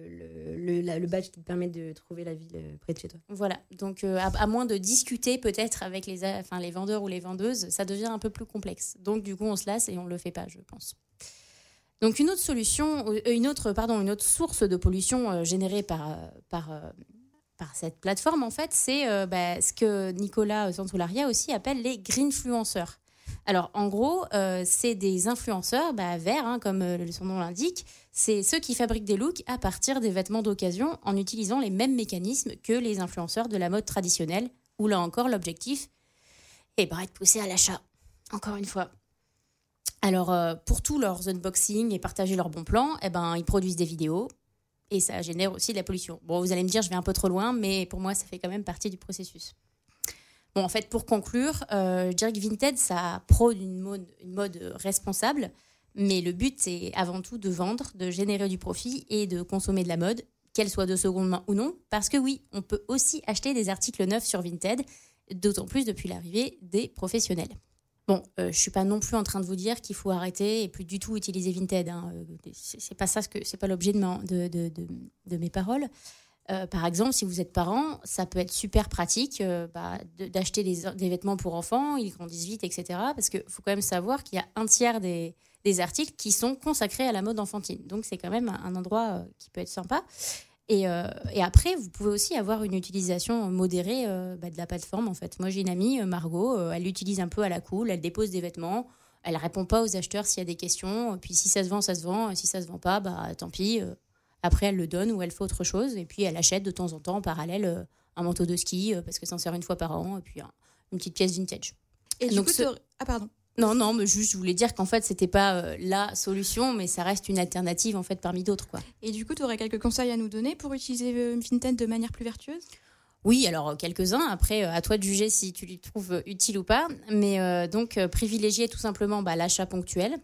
le, le- badge qui te permet de trouver la ville euh, près de chez toi. Voilà, donc euh, à, moins de discuter peut-être avec les, a- enfin, les vendeurs ou les vendeuses, ça devient un peu plus complexe. Donc du coup, on se lasse et on ne le fait pas, je pense. Donc une autre solution, euh, une autre, pardon, une autre source de pollution euh, générée par, euh, par, euh, par cette plateforme, en fait, c'est euh, bah, ce que Nicolas Santolaria aussi appelle les greenfluenceurs. Alors, en gros, euh, c'est des influenceurs bah, verts, hein, comme euh, son nom l'indique. C'est ceux qui fabriquent des looks à partir des vêtements d'occasion en utilisant les mêmes mécanismes que les influenceurs de la mode traditionnelle, où là encore, l'objectif est bah, de pousser à l'achat. Encore une fois. Alors, euh, pour tous leurs unboxings et partager leurs bons plans, eh ben, ils produisent des vidéos et ça génère aussi de la pollution. Bon, vous allez me dire, je vais un peu trop loin, mais pour moi, ça fait quand même partie du processus. Bon, en fait, pour conclure, euh, je dirais que Vinted, ça prône une mode, responsable, mais le but, c'est avant tout de vendre, de générer du profit et de consommer de la mode, qu'elle soit de seconde main ou non, parce que oui, on peut aussi acheter des articles neufs sur Vinted, d'autant plus depuis l'arrivée des professionnels. Bon, euh, je suis pas non plus en train de vous dire qu'il faut arrêter et plus du tout utiliser Vinted. Hein. Euh, C'est pas ça ce que c'est pas l'objet de mes paroles. Euh, par exemple, si vous êtes parent, ça peut être super pratique euh, bah, d'acheter des, vêtements pour enfants, ils grandissent vite, etc. Parce qu'il faut quand même savoir qu'il y a un tiers des, articles qui sont consacrés à la mode enfantine. Donc c'est quand même un, endroit euh, qui peut être sympa. Et, après, vous pouvez aussi avoir une utilisation modérée bah, de la plateforme. En fait, moi j'ai une amie, Margot, elle l'utilise un peu à la cool, elle dépose des vêtements, elle répond pas aux acheteurs s'il y a des questions. Puis si ça se vend, ça se vend. Si ça se vend pas, bah tant pis. Après, elle le donne ou elle fait autre chose. Et puis elle achète de temps en temps en parallèle euh, un manteau de ski euh, parce que ça en sert une fois par an. Et puis un- une petite pièce vintage. Et du coup, ce- ah pardon. Non, non, mais juste, je voulais dire qu'en fait, c'était pas euh, la solution, mais ça reste une alternative en fait parmi d'autres, quoi. Et du coup, tu aurais quelques conseils à nous donner pour utiliser euh, Vinted de manière plus vertueuse? Oui, alors quelques-uns. Après, à toi de juger si tu les trouves utiles ou pas. Mais euh, donc, privilégier tout simplement bah, l'achat ponctuel.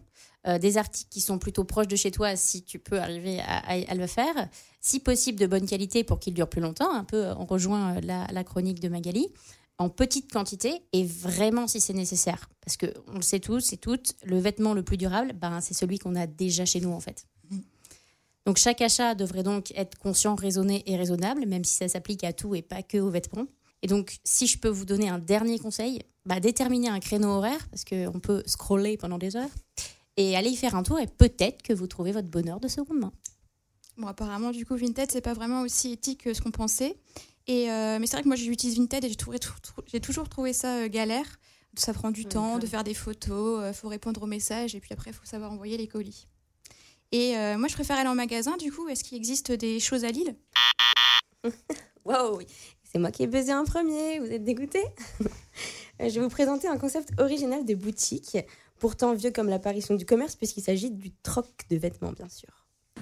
Euh, des articles qui sont plutôt proches de chez toi si tu peux arriver à, à- à le faire. Si possible, de bonne qualité pour qu'ils durent plus longtemps. Un peu, euh, on rejoint euh, la, la chronique de Magali. En petite quantité et vraiment si c'est nécessaire. Parce que on le sait tous et toutes, le vêtement le plus durable, ben, c'est celui qu'on a déjà chez nous en fait. Donc chaque achat devrait donc être conscient, raisonné et raisonnable, même si ça s'applique à tout et pas que aux vêtements. Et donc, si je peux vous donner un dernier conseil, bah, déterminer un créneau horaire, parce qu'on peut scroller pendant des heures, et aller y faire un tour, et peut-être que vous trouvez votre bonheur de seconde main. Bon, apparemment, du coup, Vinted, c'est pas vraiment aussi éthique que ce qu'on pensait. Et, euh, mais c'est vrai que moi, j'utilise Vinted et j'ai toujours trouvé ça euh, galère. Ça prend du temps de faire des photos, il faut répondre aux messages et puis après, il faut savoir envoyer les colis. Et euh, moi, je préfère aller en magasin. Du coup, est-ce qu'il existe des choses à Lille? Wow, c'est moi qui ai buzzé en premier, vous êtes dégoûté Je vais vous présenter un concept original de boutique, pourtant vieux comme l'apparition du commerce, puisqu'il s'agit du troc de vêtements, bien sûr.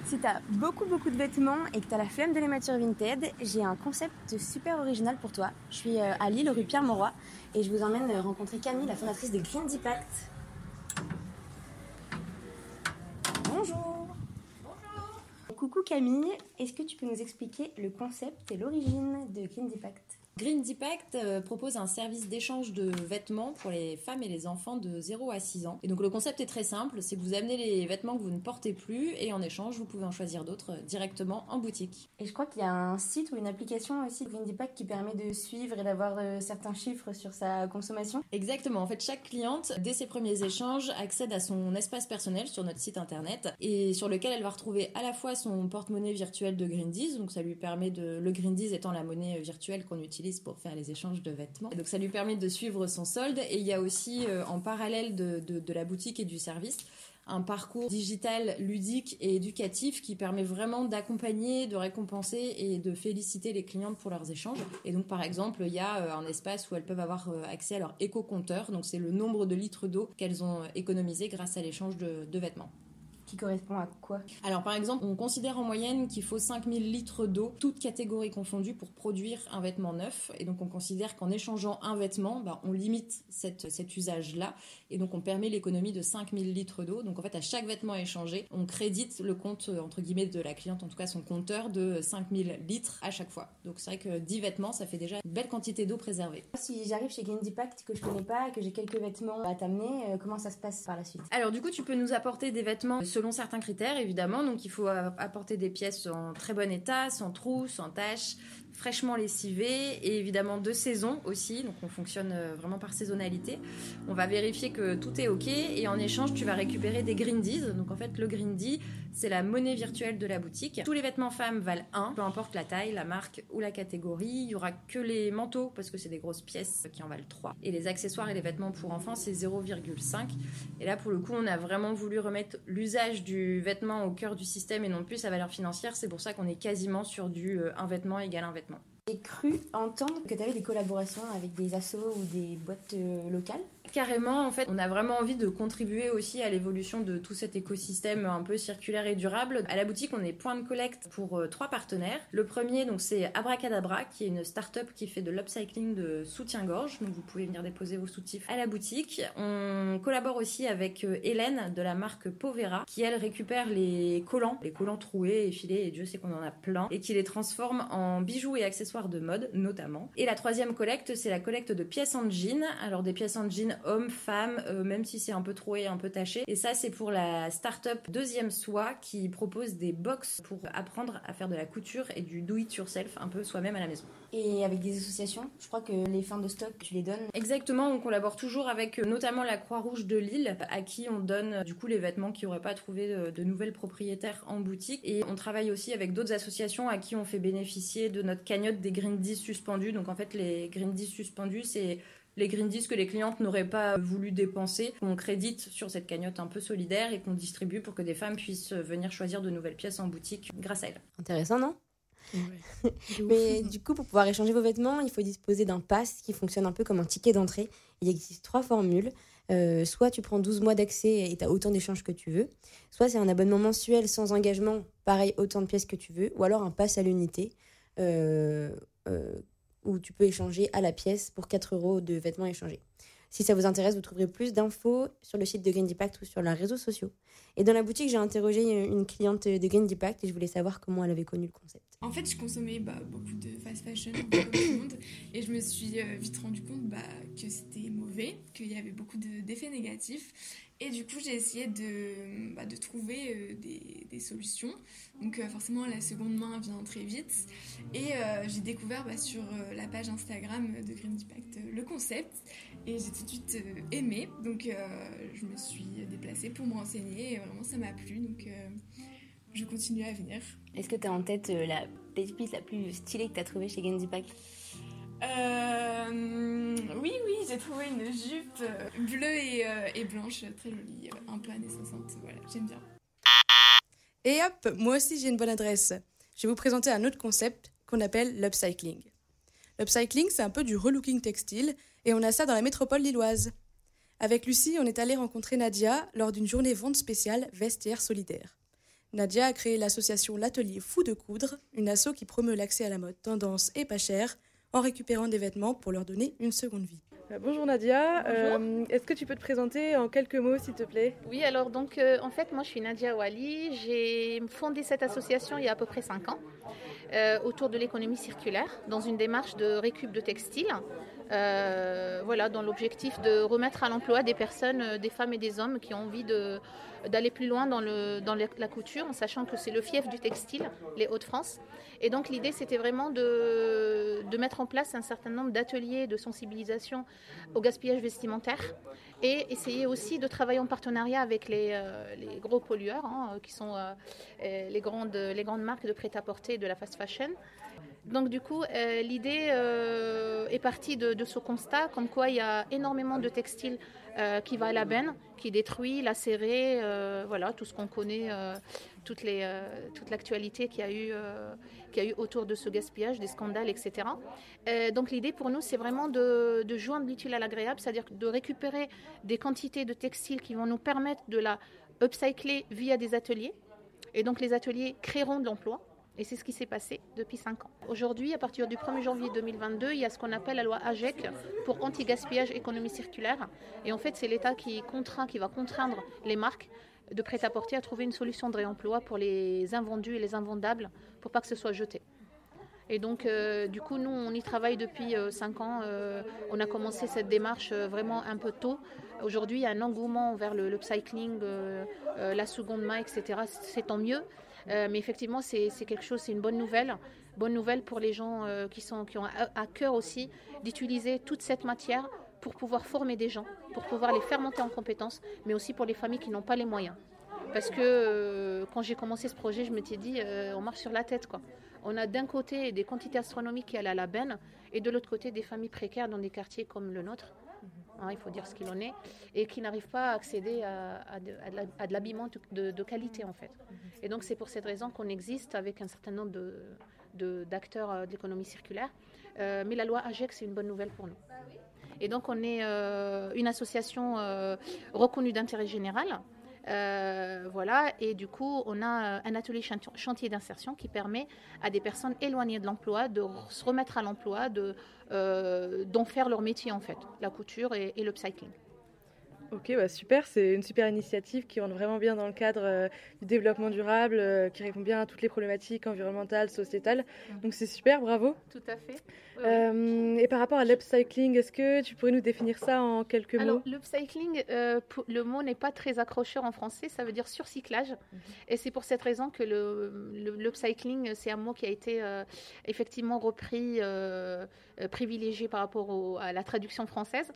Si t'as beaucoup beaucoup de vêtements et que t'as la flemme de les mettre sur Vinted, j'ai un concept super original pour toi. Je suis euh, à Lille, rue Pierre-Mauroy, et je vous emmène euh, rencontrer Camille, la fondatrice de Green Impact. Bonjour Coucou Camille, est-ce que tu peux nous expliquer le concept et l'origine de Green Impact Green Impact euh, propose un service d'échange de vêtements pour les femmes et les enfants de 0 à 6 ans. Et donc le concept est très simple, c'est que vous amenez les vêtements que vous ne portez plus et en échange vous pouvez en choisir d'autres euh, directement en boutique. Et je crois qu'il y a un site ou une application aussi Green Impact qui permet de suivre et d'avoir euh, certains chiffres sur sa consommation. Exactement, en fait chaque cliente, dès ses premiers échanges, accède à son espace personnel sur notre site internet et sur lequel elle va retrouver à la fois son porte-monnaie virtuel de Greendies, donc ça lui permet de... Le Greendies étant la monnaie virtuelle qu'on utilise pour faire les échanges de vêtements. Donc ça lui permet de suivre son solde et il y a aussi euh, en parallèle de, la boutique et du service un parcours digital ludique et éducatif qui permet vraiment d'accompagner, de récompenser et de féliciter les clientes pour leurs échanges. Et donc par exemple, il y a euh, un espace où elles peuvent avoir euh, accès à leur éco-compteur, donc c'est le nombre de litres d'eau qu'elles ont économisé grâce à l'échange de vêtements. Qui correspond à quoi Alors par exemple, on considère en moyenne qu'il faut 5000 litres d'eau, toutes catégories confondues, pour produire un vêtement neuf. Et donc on considère qu'en échangeant un vêtement, bah, on limite cette, cet usage-là. Et donc on permet l'économie de 5000 litres d'eau. Donc en fait, à chaque vêtement échangé, on crédite le compte, euh, entre guillemets, de la cliente, en tout cas son compteur, de 5000 litres à chaque fois. Donc c'est vrai que 10 vêtements, ça fait déjà une belle quantité d'eau préservée. Si j'arrive chez Impact que je connais pas, que j'ai quelques vêtements à t'amener, euh, comment ça se passe par la suite? Alors du coup, tu peux nous apporter des vêtements selon certains critères, évidemment. Donc il faut apporter des pièces en très bon état, sans trous, sans taches, fraîchement lessivées et évidemment de saison aussi. Donc on fonctionne euh, vraiment par saisonnalité. On va vérifier que tout est ok et en échange, tu vas récupérer des grindies. Donc en fait, le grindy, c'est la monnaie virtuelle de la boutique. Tous les vêtements femmes valent 1, peu importe la taille, la marque ou la catégorie. Il y aura que les manteaux parce que c'est des grosses pièces qui en valent 3. Et les accessoires et les vêtements pour enfants, c'est 0,5. Et là, pour le coup, on a vraiment voulu remettre l'usage du vêtement au cœur du système et non plus sa valeur financière. C'est pour ça qu'on est quasiment sur du euh, un vêtement égale un vêtement. J'ai cru entendre que tu avais des collaborations avec des assos ou des boîtes euh, locales. Carrément, en fait, on a vraiment envie de contribuer aussi à l'évolution de tout cet écosystème un peu circulaire et durable. À la boutique, on est point de collecte pour euh, trois partenaires. Le premier, donc, c'est Abracadabra, qui est une start-up qui fait de l'upcycling de soutien-gorge. Donc, vous pouvez venir déposer vos soutifs à la boutique. On collabore aussi avec euh, Hélène de la marque Povera, qui elle récupère les collants, les collants troués et filés, et Dieu sait qu'on en a plein, et qui les transforme en bijoux et accessoires de mode, notamment. Et la troisième collecte, c'est la collecte de pièces en jean. Alors, des pièces en jean hommes, femmes, euh, même si c'est un peu troué, un peu taché. Et ça, c'est pour la start-up Deuxième Soi qui propose des box pour apprendre à faire de la couture et du do-it-yourself, un peu soi-même à la maison. Et avec des associations, je crois que les fins de stock, tu les donnes. Exactement, on collabore toujours avec euh, notamment la Croix-Rouge de Lille, à qui on donne euh, du coup les vêtements qui n'auraient pas trouvé de, de nouvelles propriétaires en boutique. Et on travaille aussi avec d'autres associations à qui on fait bénéficier de notre cagnotte des Green 10 suspendus. Donc en fait, les Green 10 suspendus, c'est les Green 10 que les clientes n'auraient pas voulu dépenser, qu'on crédite sur cette cagnotte un peu solidaire et qu'on distribue pour que des femmes puissent venir choisir de nouvelles pièces en boutique grâce à elles. Intéressant, non? Mais du coup, pour pouvoir échanger vos vêtements, il faut disposer d'un pass qui fonctionne un peu comme un ticket d'entrée. Il existe trois formules. Euh, soit tu prends 12 mois d'accès et tu as autant d'échanges que tu veux. Soit c'est un abonnement mensuel sans engagement, pareil, autant de pièces que tu veux. Ou alors un pass à l'unité. Euh, euh, où tu peux échanger à la pièce pour 4 euros de vêtements échangés. Si ça vous intéresse, vous trouverez plus d'infos sur le site de Green ou sur leurs réseaux sociaux. Et dans la boutique, j'ai interrogé une cliente de Green Impact et je voulais savoir comment elle avait connu le concept. En fait, je consommais bah, beaucoup de fast fashion comme tout le monde et je me suis euh, vite rendu compte bah, que c'était mauvais, qu'il y avait beaucoup d'effets négatifs. Et du coup, j'ai essayé de, bah, trouver euh, des, solutions. Donc euh, forcément, la seconde main vient très vite. Et j'ai découvert sur la page Instagram de Green Impact le concept. Et j'ai tout de suite aimé. Donc je me suis déplacée pour me renseigner. Vraiment, ça m'a plu. Donc je continue à venir. Est-ce que tu as en tête la pépite la plus stylée que tu as trouvée chez Green Impact euh, oui, oui, j'ai trouvé une jupe bleue et, euh, et, blanche, très jolie, un peu années 60. Voilà, j'aime bien. Et hop, moi aussi j'ai une bonne adresse. Je vais vous présenter un autre concept qu'on appelle l'upcycling. L'upcycling, c'est un peu du relooking textile et on a ça dans la métropole lilloise. Avec Lucie, on est allé rencontrer Nadia lors d'une journée vente spéciale Vestiaire Solidaire. Nadia a créé l'association L'Atelier Fou de Coudre, une asso qui promeut l'accès à la mode tendance et pas cher en récupérant des vêtements pour leur donner une seconde vie. Euh, bonjour Nadia, euh, est-ce que tu peux te présenter en quelques mots s'il te plaît? Oui, alors donc euh, en fait moi je suis Nadia Wali, j'ai fondé cette association il y a à peu près 5 ans autour de l'économie circulaire dans une démarche de récup de textiles. Voilà, dans l'objectif de remettre à l'emploi des personnes, des femmes et des hommes qui ont envie de, d'aller plus loin dans, le, dans la couture, en sachant que c'est le fief du textile, les Hauts-de-France. Et donc l'idée, c'était vraiment de, de, mettre en place un certain nombre d'ateliers de sensibilisation au gaspillage vestimentaire et essayer aussi de travailler en partenariat avec les, euh, les gros pollueurs, hein, qui sont euh, les, grandes, les grandes marques de prêt-à-porter de la fast fashion. Donc du coup, euh, l'idée est partie de, ce constat, comme quoi il y a énormément de textiles euh, qui va à la benne, qui détruit, lacéré, euh, voilà, tout ce qu'on connaît, euh, toute, l'actualité qu'il y, a eu, qu'il y a eu autour de ce gaspillage, des scandales, etc. donc l'idée pour nous, c'est vraiment de, de joindre l'utile à l'agréable, c'est-à-dire de récupérer des quantités de textiles qui vont nous permettre de la upcycler via des ateliers. Et donc les ateliers créeront de l'emploi. Et c'est ce qui s'est passé depuis 5 ans. Aujourd'hui, à partir du 1er janvier 2022, il y a ce qu'on appelle la loi AGEC pour anti-gaspillage économie circulaire. Et en fait, c'est l'État qui contraint, qui va contraindre les marques de prêt-à-porter à trouver une solution de réemploi pour les invendus et les invendables pour pas que ce soit jeté. Et donc, euh, du coup, nous, on y travaille depuis 5 euh, ans. Euh, on a commencé cette démarche vraiment un peu tôt. Aujourd'hui, il y a un engouement vers le, le cycling, la seconde main, etc. C'est tant mieux. Euh, mais effectivement, c'est quelque chose, c'est une bonne nouvelle. Bonne nouvelle pour les gens euh, qui, sont, qui ont à, cœur aussi d'utiliser toute cette matière pour pouvoir former des gens, pour pouvoir les faire monter en compétences, mais aussi pour les familles qui n'ont pas les moyens. Parce que euh, quand j'ai commencé ce projet, je me suis dit, on marche sur la tête. quoi. On a d'un côté des quantités astronomiques qui allent à la benne, et de l'autre côté des familles précaires dans des quartiers comme le nôtre, Hein, il faut dire ce qu'il en est, et qui n'arrivent pas à accéder à, de l'habillement de, qualité en fait. Et donc c'est pour cette raison qu'on existe avec un certain nombre d'acteurs de, euh, de l'économie circulaire. Euh, mais la loi AGEC, c'est une bonne nouvelle pour nous. Et donc on est euh, une association reconnue d'intérêt général euh, voilà, et du coup, on a euh, un atelier chantier d'insertion qui permet à des personnes éloignées de l'emploi de se remettre à l'emploi, euh, d'en faire leur métier en fait, la couture et, le cycling. Ok, bah super, c'est une super initiative qui rentre vraiment bien dans le cadre euh, du développement durable, euh, qui répond bien à toutes les problématiques environnementales, sociétales. Donc c'est super, bravo. Tout à fait. Euh, et par rapport à l'upcycling, est-ce que tu pourrais nous définir ça en quelques mots? Alors, l'upcycling, le mot n'est pas très accrocheur en français, ça veut dire surcyclage. Et c'est pour cette raison que le, le- l'upcycling, c'est un mot qui a été effectivement repris, privilégié par rapport au- à la traduction française.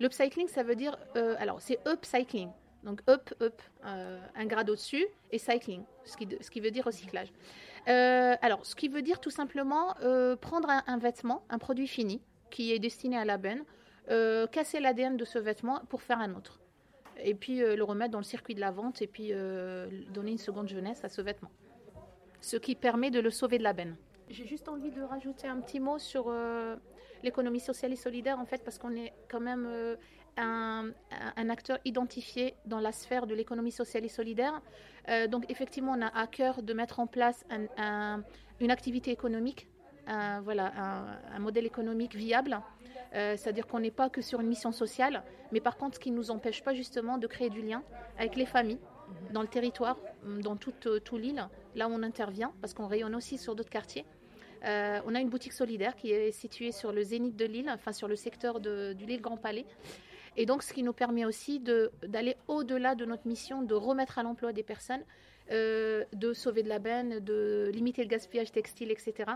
L'upcycling, ça veut dire, euh, alors c'est upcycling. Donc up, up, euh, un grade au-dessus, et cycling, ce qui, ce qui veut dire recyclage. Euh, alors, ce qui veut dire tout simplement prendre un, vêtement, un produit fini, qui est destiné à la benne, casser l'ADN de ce vêtement pour faire un autre. Et puis le remettre dans le circuit de la vente et puis donner une seconde jeunesse à ce vêtement. Ce qui permet de le sauver de la benne. J'ai juste envie de rajouter un petit mot sur l'économie sociale et solidaire, en fait, parce qu'on est quand même euh, un, acteur identifié dans la sphère de l'économie sociale et solidaire. Euh, donc, effectivement, on a à cœur de mettre en place un- un- une activité économique, voilà, un, modèle économique viable. Euh, C'est-à-dire qu'on n'est pas que sur une mission sociale, mais par contre, ce qui ne nous empêche pas justement de créer du lien avec les familles dans le territoire, dans toute, tout l'île, là où on intervient, parce qu'on rayonne aussi sur d'autres quartiers. Euh, on a une boutique solidaire qui est située sur le zénith de l'île, enfin sur le secteur du l'île Grand Palais. Et donc, ce qui nous permet aussi d'aller au-delà de notre mission, de remettre à l'emploi des personnes, euh, de sauver de la benne, de limiter le gaspillage textile, etc.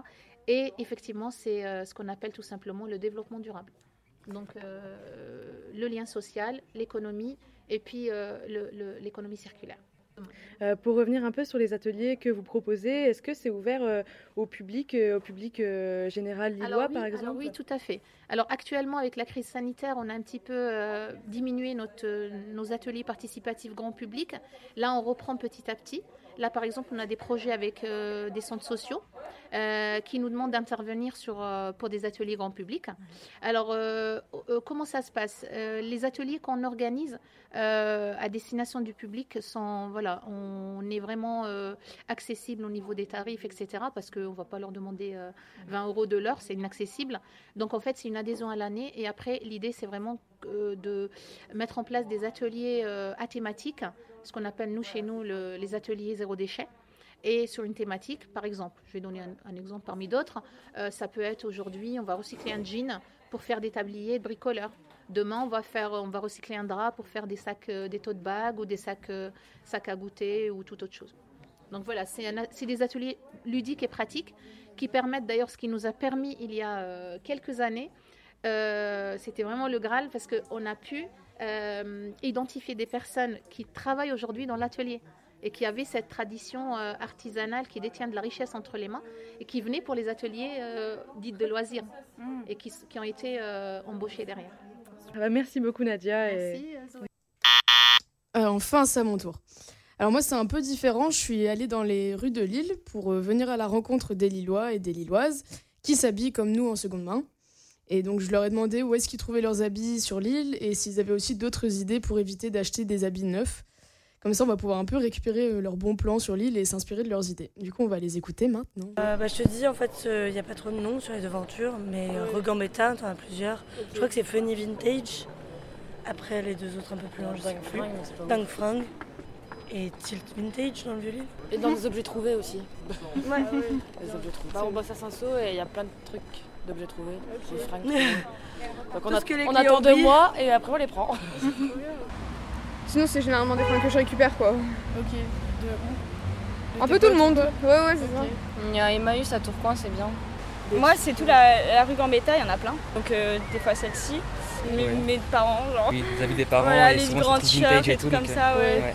Et effectivement, c'est euh, ce qu'on appelle tout simplement le développement durable. Donc, le lien social, l'économie et puis l'économie circulaire. Euh, pour revenir un peu sur les ateliers que vous proposez, est-ce que c'est ouvert euh, au public, euh, au public général lillois Alors oui, par alors exemple oui, tout à fait. Alors actuellement, avec la crise sanitaire, on a un petit peu diminué notre, nos ateliers participatifs grand public. Là, on reprend petit à petit. Là, par exemple, on a des projets avec euh, des centres sociaux euh, qui nous demandent d'intervenir sur, euh, pour des ateliers grand public. Alors, comment ça se passe? Les ateliers qu'on organise à destination du public sont, voilà, on est vraiment accessible au niveau des tarifs, etc. Parce qu'on ne va pas leur demander euh, 20 euros de l'heure, c'est inaccessible. Donc, en fait, c'est une adhésion à l'année. Et après, l'idée, c'est vraiment de mettre en place des ateliers à thématique, ce qu'on appelle, nous, chez nous, le- les ateliers zéro déchet. Et sur une thématique, par exemple, je vais donner un, exemple parmi d'autres, euh, ça peut être aujourd'hui, on va recycler un jean pour faire des tabliers de bricoleurs. Demain, on va, faire, on va recycler un drap pour faire des sacs, euh, des tote bags ou des sacs, euh, sacs à goûter ou toute autre chose. Donc voilà, c'est des ateliers ludiques et pratiques qui permettent d'ailleurs ce qui nous a permis il y a euh, quelques années. C'était vraiment le Graal parce qu'on a pu identifier des personnes qui travaillent aujourd'hui dans l'atelier et qui avaient cette tradition euh, artisanale qui détient de la richesse entre les mains et qui venaient pour les ateliers euh, dits de loisirs et qui, ont été euh, embauchés derrière. Ah bah, Merci beaucoup Nadia. Merci, euh. Euh, enfin, c'est à mon tour. Alors moi, c'est un peu différent. Je suis allée dans les rues de Lille pour euh, venir à la rencontre des Lillois et des Lilloises qui s'habillent comme nous en seconde main. Et donc, je leur ai demandé où est-ce qu'ils trouvaient leurs habits sur l'île et s'ils avaient aussi d'autres idées pour éviter d'acheter des habits neufs. Comme ça, on va pouvoir un peu récupérer euh, leurs bons plans sur l'île et s'inspirer de leurs idées. Du coup, on va les écouter maintenant. Euh, bah, je te dis, en fait, il n'y a pas trop de noms sur les devantures, mais euh, Regambetta, t'en as plusieurs. Je crois que c'est Funny Vintage. Après, les deux autres un peu plus loin, je sais plus. Dang Fringue. Et Tilt Vintage dans le vieux livre. Et dans les objets trouvés aussi. Ouais. Les objets trouvés. Bah, on bosse à Saint-Saul et il y a plein de trucs d'objets trouvés. Des fringues. Donc on, a- ce que les on clients attend deux mois et après on les prend. Sinon, c'est généralement des fringues que je récupère, quoi. Ok. Un peu tout le monde. Ouais, ouais, c'est ça. Il y a Emmaüs à Tourcoing, c'est bien. Moi, c'est tout la, la rue Gambetta, il y en a plein. Donc, euh, des fois celle-ci. Mes, Ouais. mes parents, genre. Oui, les habits des parents Voilà, et les souvent, grandes c'est tout vintage shirts et et tout comme donc, ça, euh, ouais. ouais.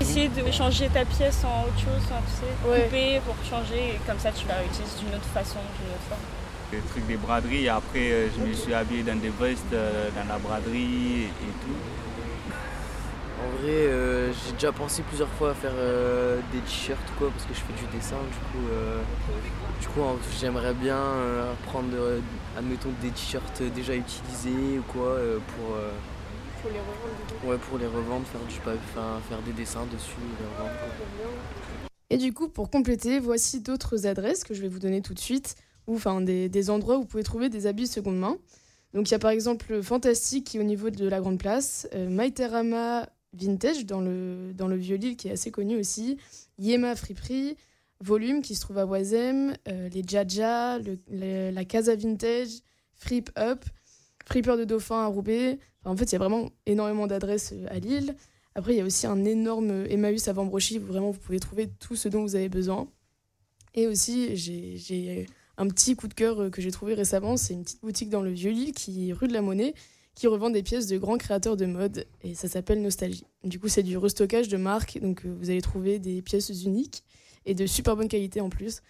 Essayer de changer ta pièce en autre chose, enfin, tu sais, Ouais. couper pour changer, et comme ça tu la réutilises d'une autre façon, d'une autre forme. Le truc des braderies, et après euh, je me suis habillé dans des vestes, euh, dans la braderie et tout. En vrai, euh, j'ai déjà pensé plusieurs fois à faire euh, des t-shirts ou quoi, parce que je fais du dessin, du coup, euh, du coup j'aimerais bien euh, prendre, euh, admettons, des t-shirts déjà utilisés ou quoi, euh, pour, euh, Faut les revendre, ouais, pour les revendre, faire, du, enfin, faire des dessins dessus, et les revendre. quoi. Et du coup, pour compléter, voici d'autres adresses que je vais vous donner tout de suite, ou enfin des, des endroits où vous pouvez trouver des habits seconde main. Donc il y a par exemple Fantastique qui est au niveau de la Grande Place, euh, Maiterama Vintage dans le, dans le Vieux-Lille qui est assez connu aussi, Yema Friperie, Volume qui se trouve à Oisem, euh, les Jaja, le- la Casa Vintage, Frip Up, Fripper de Dauphin à Roubaix. Enfin, en fait, il y a vraiment énormément d'adresses euh, à Lille. Après, il y a aussi un énorme Emmaüs à Vambrochy où vraiment vous pouvez trouver tout ce dont vous avez besoin. Et aussi, j'ai un petit coup de cœur euh, que j'ai trouvé récemment. C'est une petite boutique dans le Vieux-Lille qui est rue de la Monnaie qui revend des pièces de grands créateurs de mode et ça s'appelle Nostalgie. Du coup, c'est du restockage de marque, donc euh, vous allez trouver des pièces uniques et de super bonne qualité en plus.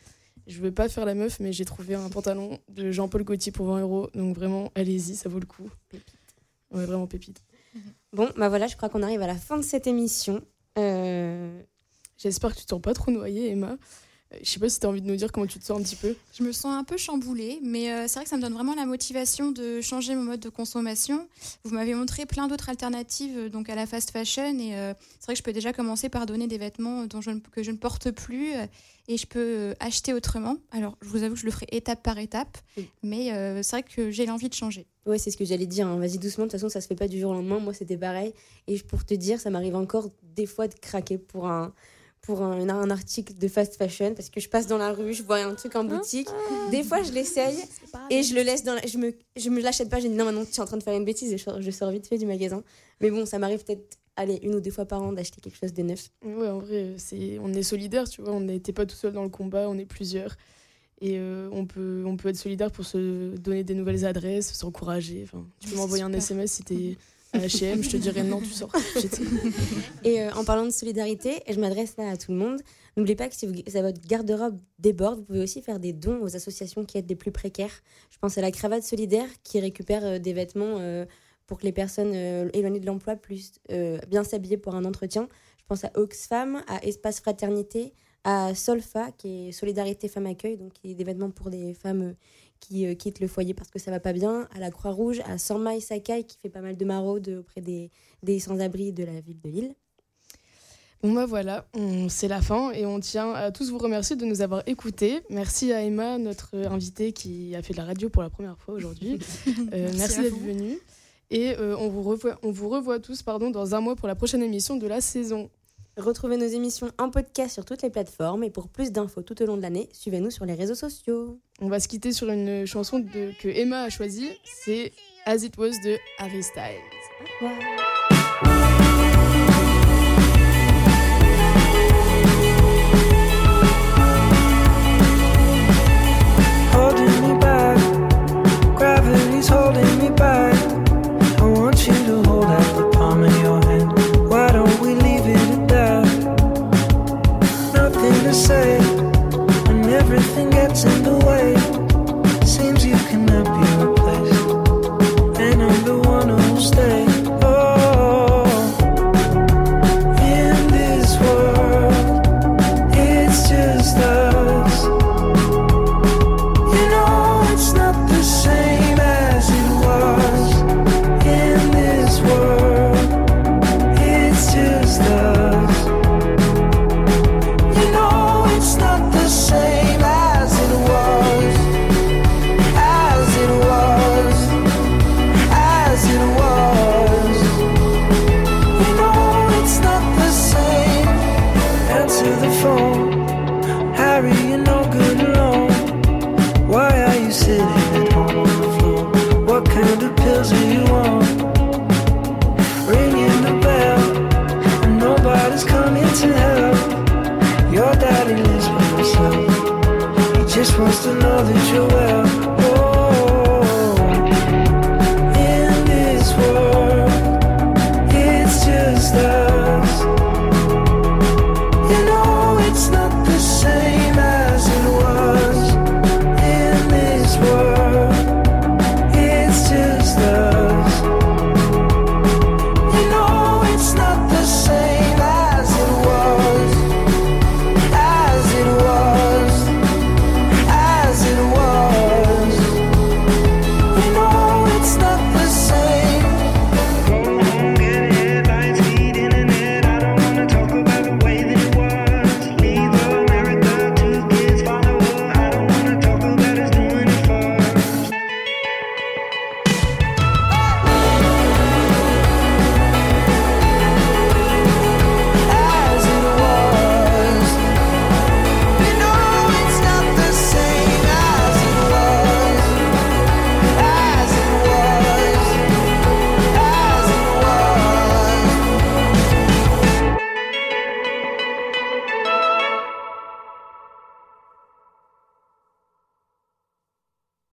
Je veux pas faire la meuf, mais j'ai trouvé un pantalon de Jean-Paul Gaultier pour 20 euros, donc vraiment, allez-y, ça vaut le coup. Ouais, vraiment pépite. Bon, bah voilà, je crois qu'on arrive à la fin de cette émission. Euh, J'espère que tu te sens pas trop noyée, Emma. Je sais pas si tu as envie de nous dire comment tu te sens un petit peu. Je me sens un peu chamboulée, mais euh, c'est vrai que ça me donne vraiment la motivation de changer mon mode de consommation. Vous m'avez montré plein d'autres alternatives euh, donc à la fast fashion et euh, c'est vrai que je peux déjà commencer par donner des vêtements dont je ne- que je ne porte plus euh, et je peux euh, acheter autrement. Alors, je vous avoue que je le ferai étape par étape, mais euh, c'est vrai que j'ai l'envie de changer. Ouais, c'est ce que j'allais dire. hein. Vas-y doucement. De toute façon, ça se fait pas du jour au lendemain. Moi, c'était pareil. Et pour te dire, ça m'arrive encore des fois de craquer pour un pour un, un article de fast fashion parce que je passe dans la rue, je vois un truc en boutique. Des fois, je l'essaye et je le laisse dans. La... Je me je me l'achète pas. Je dis non, maintenant tu es en train de faire une bêtise et je, sors- je sors vite fait du magasin. Mais bon, ça m'arrive peut-être allez une ou deux fois par an d'acheter quelque chose de neuf. Ouais, en vrai, c'est, on est solidaires, tu vois. On n'était pas tout seul dans le combat, on est plusieurs. Et euh, on, peut, on peut être solidaires pour se donner des nouvelles adresses, s'encourager. Enfin, tu peux m'envoyer un. SMS si t'es à HM, je te dirais non, tu sors. Et euh, en parlant de solidarité, et je m'adresse là à tout le monde, n'oubliez pas que si, vous- si votre garde-robe déborde, vous pouvez aussi faire des dons aux associations qui aident les plus précaires. Je pense à la Cravate Solidaire qui récupère euh, des vêtements euh, pour que les personnes éloignées de l'emploi puissent bien s'habiller pour un entretien. Je pense à Oxfam, à Espace Fraternité, à Solfa qui est Solidarité Femmes Accueil, donc qui est des vêtements pour des femmes qui euh, quittent le foyer parce que ça va pas bien, à la Croix-Rouge, à Sorma Sakai qui fait pas mal de maraudes auprès des, des sans-abri de la ville de Lille. Bon bah voilà, c'est la fin et on tient à tous vous remercier de nous avoir écoutés. Merci à Emma, notre invitée qui a fait de la radio pour la première fois aujourd'hui. Euh, Merci d'être venue. Et euh, on, vous revoit, on vous revoit tous pardon, dans un mois pour la prochaine émission de la saison. Retrouvez nos émissions en podcast sur toutes les plateformes et pour plus d'infos tout au long de l'année, suivez-nous sur les réseaux sociaux. On va se quitter sur une chanson que Emma a choisie, c'est As It Was de Harry Styles. holding